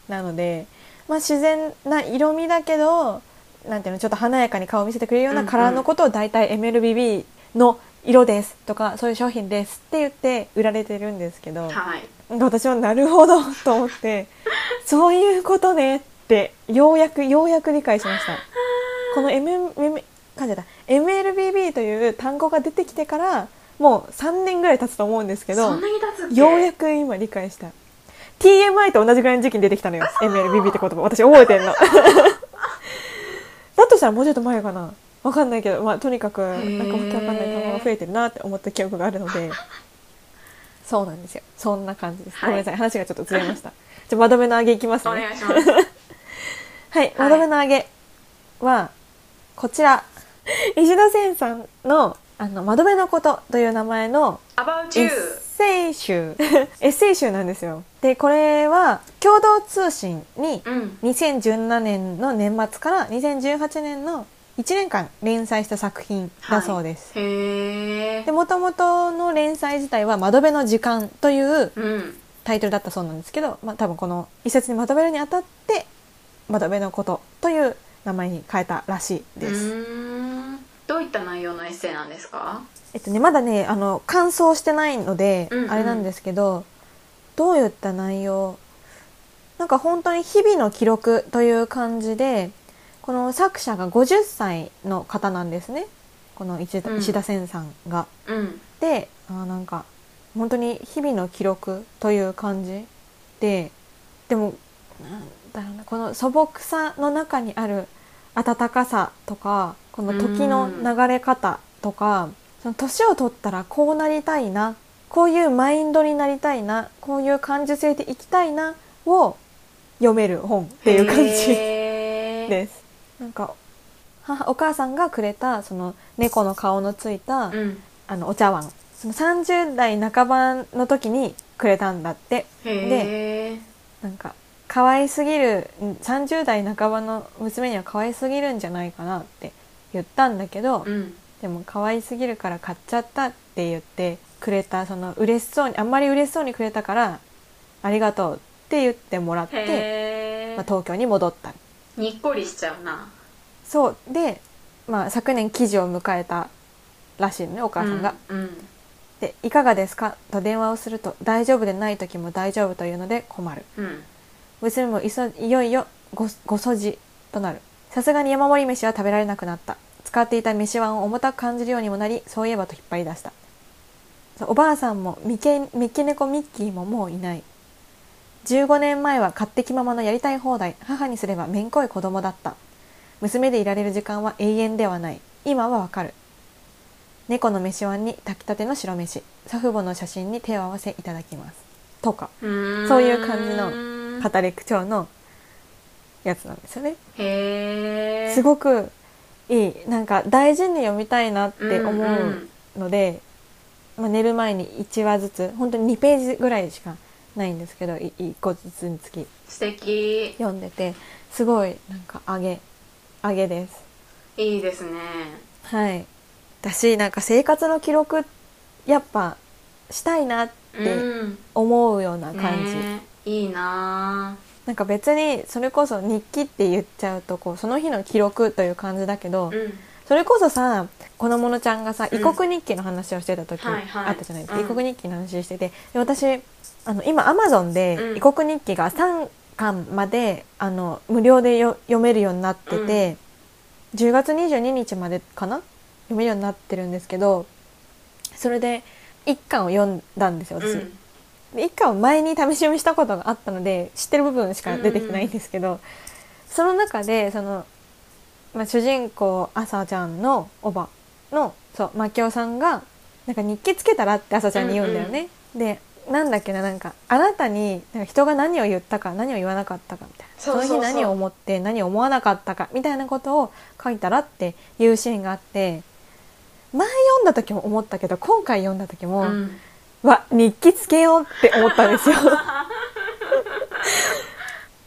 Speaker 1: なので、まあ自然な色味だけど、なんていうの、ちょっと華やかに顔を見せてくれるようなカラーのことを大体 MLBB の色ですとか、そういう商品ですって言って売られてるんですけど、
Speaker 2: はい
Speaker 1: 私はなるほどと思って、そういうことねって、ようやく、ようやく理解しました。この M、M、感じた MLBB という単語が出てきてから、もう3年ぐらい経つと思うんですけど
Speaker 2: そん、なに経つっけ
Speaker 1: ようやく今理解した。TMI と同じぐらいの時期に出てきたのよ。MLBB って言葉。私覚えてんの。だとしたらもうちょっと前かな。わかんないけど、まあとにかく、なんかわけわかんない単語が増えてるなって思った記憶があるので、そうなんですよ。そんな感じです。
Speaker 2: はい
Speaker 1: ごめんなさい。話がちょっとずれました。じゃあ、窓辺の上げいきます
Speaker 2: お
Speaker 1: ね。
Speaker 2: 願いします
Speaker 1: はい、窓辺の上げは、こちら。石田千さんの、あの、窓辺のことという名前のエッセイ集。エッセイ集なんですよ。で、これは、共同通信に
Speaker 2: うん
Speaker 1: 2017年の年末から2018年の1年間連載した作品だそうです。
Speaker 2: へえ
Speaker 1: で、もともとの連載自体は窓辺の時間という
Speaker 2: うん。
Speaker 1: タイトルだったそうなんですけど、まあ多分この一冊にまとめるにあたって、窓辺のことという名前に変えたらしいです。
Speaker 2: どういった内容のエッセイなんですか？
Speaker 1: えっとね、まだね、あの、完走してないので、
Speaker 2: うんうん。
Speaker 1: あれなんですけど、どういった内容？なんか本当に日々の記録という感じで、この作者が50歳の方なんですね。この石田,、
Speaker 2: うん
Speaker 1: 石田千さんが。
Speaker 2: うん
Speaker 1: で、あーなんか、本当に日々の記録という感じで、でも、なんだろうな、この素朴さの中にある温かさとか、この時の流れ方とか、その年を取ったらこうなりたいな、こういうマインドになりたいな、こういう感受性でいきたいな、を読める本っていう感じです。なんか、母、お母さんがくれた、その猫の顔のついた、
Speaker 2: うん。
Speaker 1: あのお茶碗。その30代半ばの時にくれたんだって。
Speaker 2: へえ
Speaker 1: なんか可愛すぎるん30代半ばの娘には可愛すぎるんじゃないかなって言ったんだけど、
Speaker 2: うん。
Speaker 1: でも可愛すぎるから買っちゃったって言ってくれたその嬉しそうにあんまり嬉しそうにくれたからありがとうって言ってもらって、まあ、東京に戻った
Speaker 2: にっこりしちゃうな。
Speaker 1: そう。で、まあ、昨年記事を迎えたらしいのねお母さんが。
Speaker 2: うんうん。
Speaker 1: で「いかがですか?」と電話をすると「大丈夫でない時も大丈夫というので困る」
Speaker 2: うん。
Speaker 1: 娘もいそいよいよごごそじとなる。さすがに山盛り飯は食べられなくなった。使っていた飯碗を重たく感じるようにもなりそういえばと引っ張り出した。おばあさんも三毛猫ミッキーももういない15年前は勝手気ままのやりたい放題母にすればめんこい子供だった。娘でいられる時間は永遠ではない。今はわかる。猫の飯碗に炊きたての白飯。祖父母の写真に手を合わせいただきます。とか。
Speaker 2: うん。
Speaker 1: そういう感じの語り口調のやつなんですよね。すごくいい。なんか大事に読みたいなって思うので、まあ、寝る前に1話ずつ、本当に2ページぐらいしかないんですけど、1個ずつにつき。
Speaker 2: 素敵。
Speaker 1: 読んでて、すごいなんか上げ、上げです。
Speaker 2: いいですね。
Speaker 1: はい。だし、なんか生活の記録、やっぱしたいなって
Speaker 2: うん。
Speaker 1: 思うような感じ。
Speaker 2: ね。いいな。
Speaker 1: なんか別にそれこそ日記って言っちゃうとこうその日の記録という感じだけど、
Speaker 2: うん
Speaker 1: それこそさこのものちゃんがさ
Speaker 2: うん。
Speaker 1: 異国日記の話をしてた時
Speaker 2: はいはい。
Speaker 1: あったじゃないですか、
Speaker 2: うん。
Speaker 1: 異国日記の話してて。で私あの今アマゾンで
Speaker 2: うん。
Speaker 1: 異国日記が3巻まであの無料でよ読めるようになってて、10月22日までかな？読めるようになってるんですけどそれで1巻を読んだんですよ私。
Speaker 2: うん。
Speaker 1: で一巻を前に試し読みしたことがあったので知ってる部分しか出てきてないんですけど、その中でその、まあ、主人公朝ちゃんのおばのそう牧雄さんがなんか日記つけたらって朝ちゃんに言うんだよね。でなんだっけななんかあなたになんか人が何を言ったか何を言わなかったかみたいな。
Speaker 2: そうそう
Speaker 1: の日何を思って何を思わなかったかみたいなことを書いたらっていうシーンがあって前読んだ時も思ったけど今回読んだ時も、
Speaker 2: うん。
Speaker 1: わ日記つけようって思ったんですよ。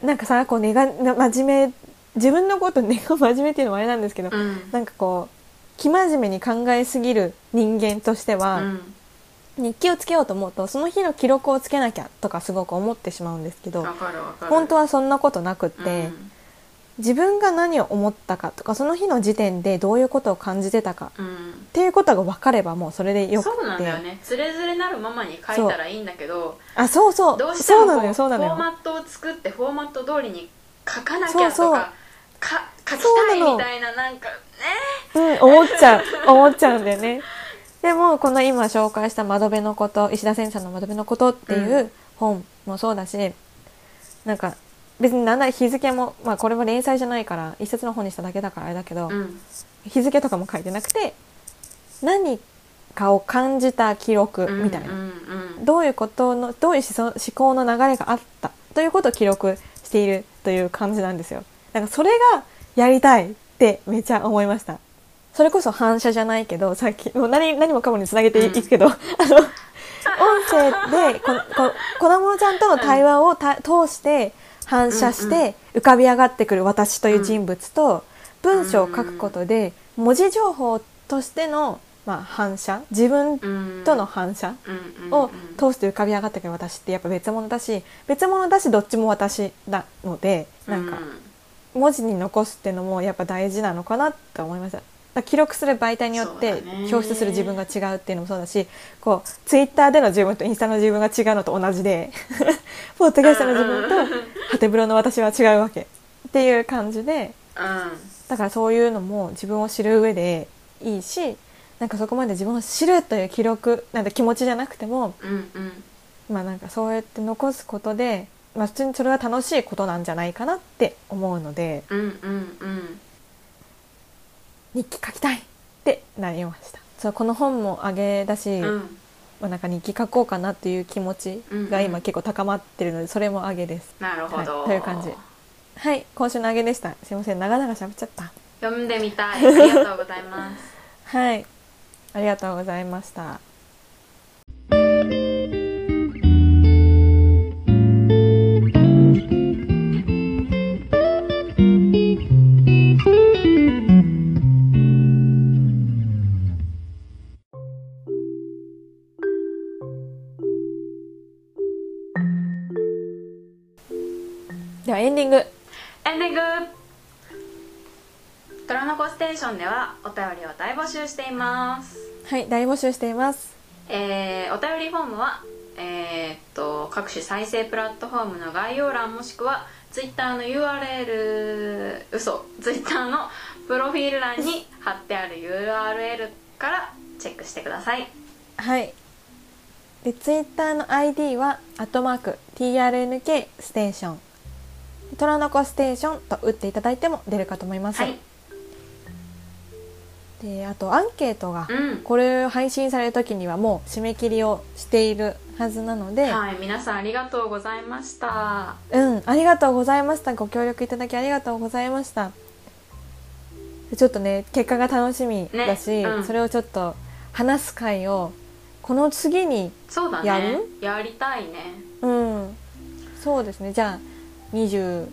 Speaker 1: なんかさこう根が真面目自分のこと根が真面目っていうのもあれなんですけど、
Speaker 2: うん。
Speaker 1: なんかこう生真面目に考えすぎる人間としては、
Speaker 2: うん。
Speaker 1: 日記をつけようと思うとその日の記録をつけなきゃとかすごく思ってしまうんですけど本当はそんなことなくって、
Speaker 2: うん。
Speaker 1: 自分が何を思ったかとかその日の時点でどういうことを感じてたか
Speaker 2: うん。
Speaker 1: っていうことが分かればもうそれでよくて。
Speaker 2: そうなんだよね。つれづれなるままに書いたらいいんだけど
Speaker 1: あそうそう。
Speaker 2: どうしてもフォーマットを作ってフォーマット通りに書かなきゃとか
Speaker 1: そうそう
Speaker 2: か書きたいみたいななんかね。
Speaker 1: うん、思っちゃう。思っちゃうんだよね。でもこの今紹介した「窓辺のこと」石田千さんの「窓辺のこと」っていうう本もそうだし、なんか別になんなら日付も、まあ、これは連載じゃないから一冊の本にしただけだからあれだけど、
Speaker 2: うん。
Speaker 1: 日付とかも書いてなくて何かを感じた記録みたいな、
Speaker 2: うんうん。
Speaker 1: どういうことのどういう思想思考の流れがあったということを記録しているという感じなんですよだからそれがやりたいってめっちゃ思いました。それこそ反射じゃないけどさっきもう何何もかもにつなげていくけど、あの音声でここ子供ちゃんとの対話をた通して反射し
Speaker 2: うんうん
Speaker 1: て浮かび上がってくる私という人物と文章を書くことで文字情報としての、まあ、反射自分
Speaker 2: うん
Speaker 1: との反射
Speaker 2: うん。うん
Speaker 1: を通して浮かび上がってくる私ってやっぱ別物だし別物だしどっちも私なのでなんか文字に残すっていうのもやっぱ大事なのかなって思いました。記録する媒体によって表出する自分が違うっていうのもそうだしこうツイッターでの自分とインスタの自分が違うのと同じで ポッドキャストの自分とハテブロの私は違うわけっていう感じで
Speaker 2: うん。
Speaker 1: だからそういうのも自分を知る上でいいしなんかそこまで自分を知るという記録なんて気持ちじゃなくても
Speaker 2: うんうん。
Speaker 1: まあなんかそうやって残すことで、まあ、普通にそれは楽しいことなんじゃないかなって思うので
Speaker 2: うんうんうん
Speaker 1: 日記書きたいってなりました。そうこの本もあげだし、
Speaker 2: うん。
Speaker 1: まあ、なんか日記書こうかなっていう気持ちが今結構高まってるのでそれもあげです。
Speaker 2: なるほど、
Speaker 1: はいという感じ。はい今週のあげでした。すいません。長々喋っちゃった。
Speaker 2: 読んでみたい。ありがとうございます。
Speaker 1: はい。ありがとうございましたエンディング。
Speaker 2: エンディング。トラノコステーションではお便りを大募集しています。
Speaker 1: はい大募集しています。
Speaker 2: えーお便りフォームはえーっと各種再生プラットフォームの概要欄もしくは Twitter の URL 嘘 Twitter のプロフィール欄に貼ってある URL からチェックしてください。
Speaker 1: はい。で、ツイッターの ID は、アットマーク、TRNK ステーション。トラノコステーションと打っていただいても出るかと思います。
Speaker 2: はい。
Speaker 1: で、あとアンケートが、
Speaker 2: うん。
Speaker 1: これ配信される時にはもう締め切りをしているはずなので、
Speaker 2: はい皆さんありがとうございました。
Speaker 1: うん、ありがとうございました。ご協力いただきありがとうございました。でちょっとね、結果が楽しみだし、
Speaker 2: ねうん。
Speaker 1: それをちょっと話す会を、この次に
Speaker 2: そうだね。
Speaker 1: やる
Speaker 2: やりたいね。
Speaker 1: うん、そうですね。じゃあ23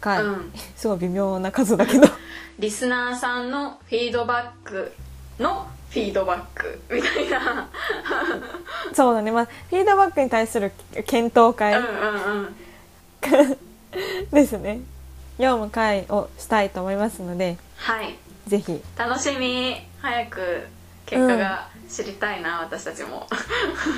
Speaker 1: 回、
Speaker 2: うん。
Speaker 1: すごい微妙な数だけど。
Speaker 2: リスナーさんのフィードバックのフィードバックみたいな。
Speaker 1: そうだね。まあフィードバックに対する検討会。
Speaker 2: うんうんうん。
Speaker 1: ですね。読む回をしたいと思いますので
Speaker 2: はい。
Speaker 1: ぜひ。
Speaker 2: 楽しみ。早く結果が知りたいな、私たちも。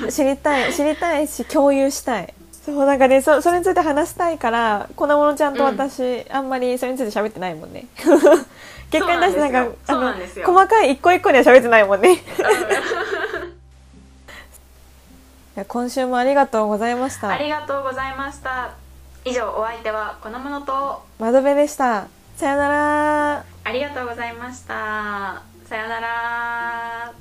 Speaker 1: 知りたい知りたいし共有したいそうなんかねそそれについて話したいから粉物ちゃんと私、あんまりそれについて喋ってないもんね。結果に出してなんか
Speaker 2: そうな
Speaker 1: あの
Speaker 2: んですよ。
Speaker 1: 細かい一個一個には喋ってないもんね。今週もありがとうございまし
Speaker 2: あ
Speaker 1: た
Speaker 2: りがとうございました。以上お相手はこのものと
Speaker 1: 窓辺でした。さよなら。
Speaker 2: ありがとうございました。さよなら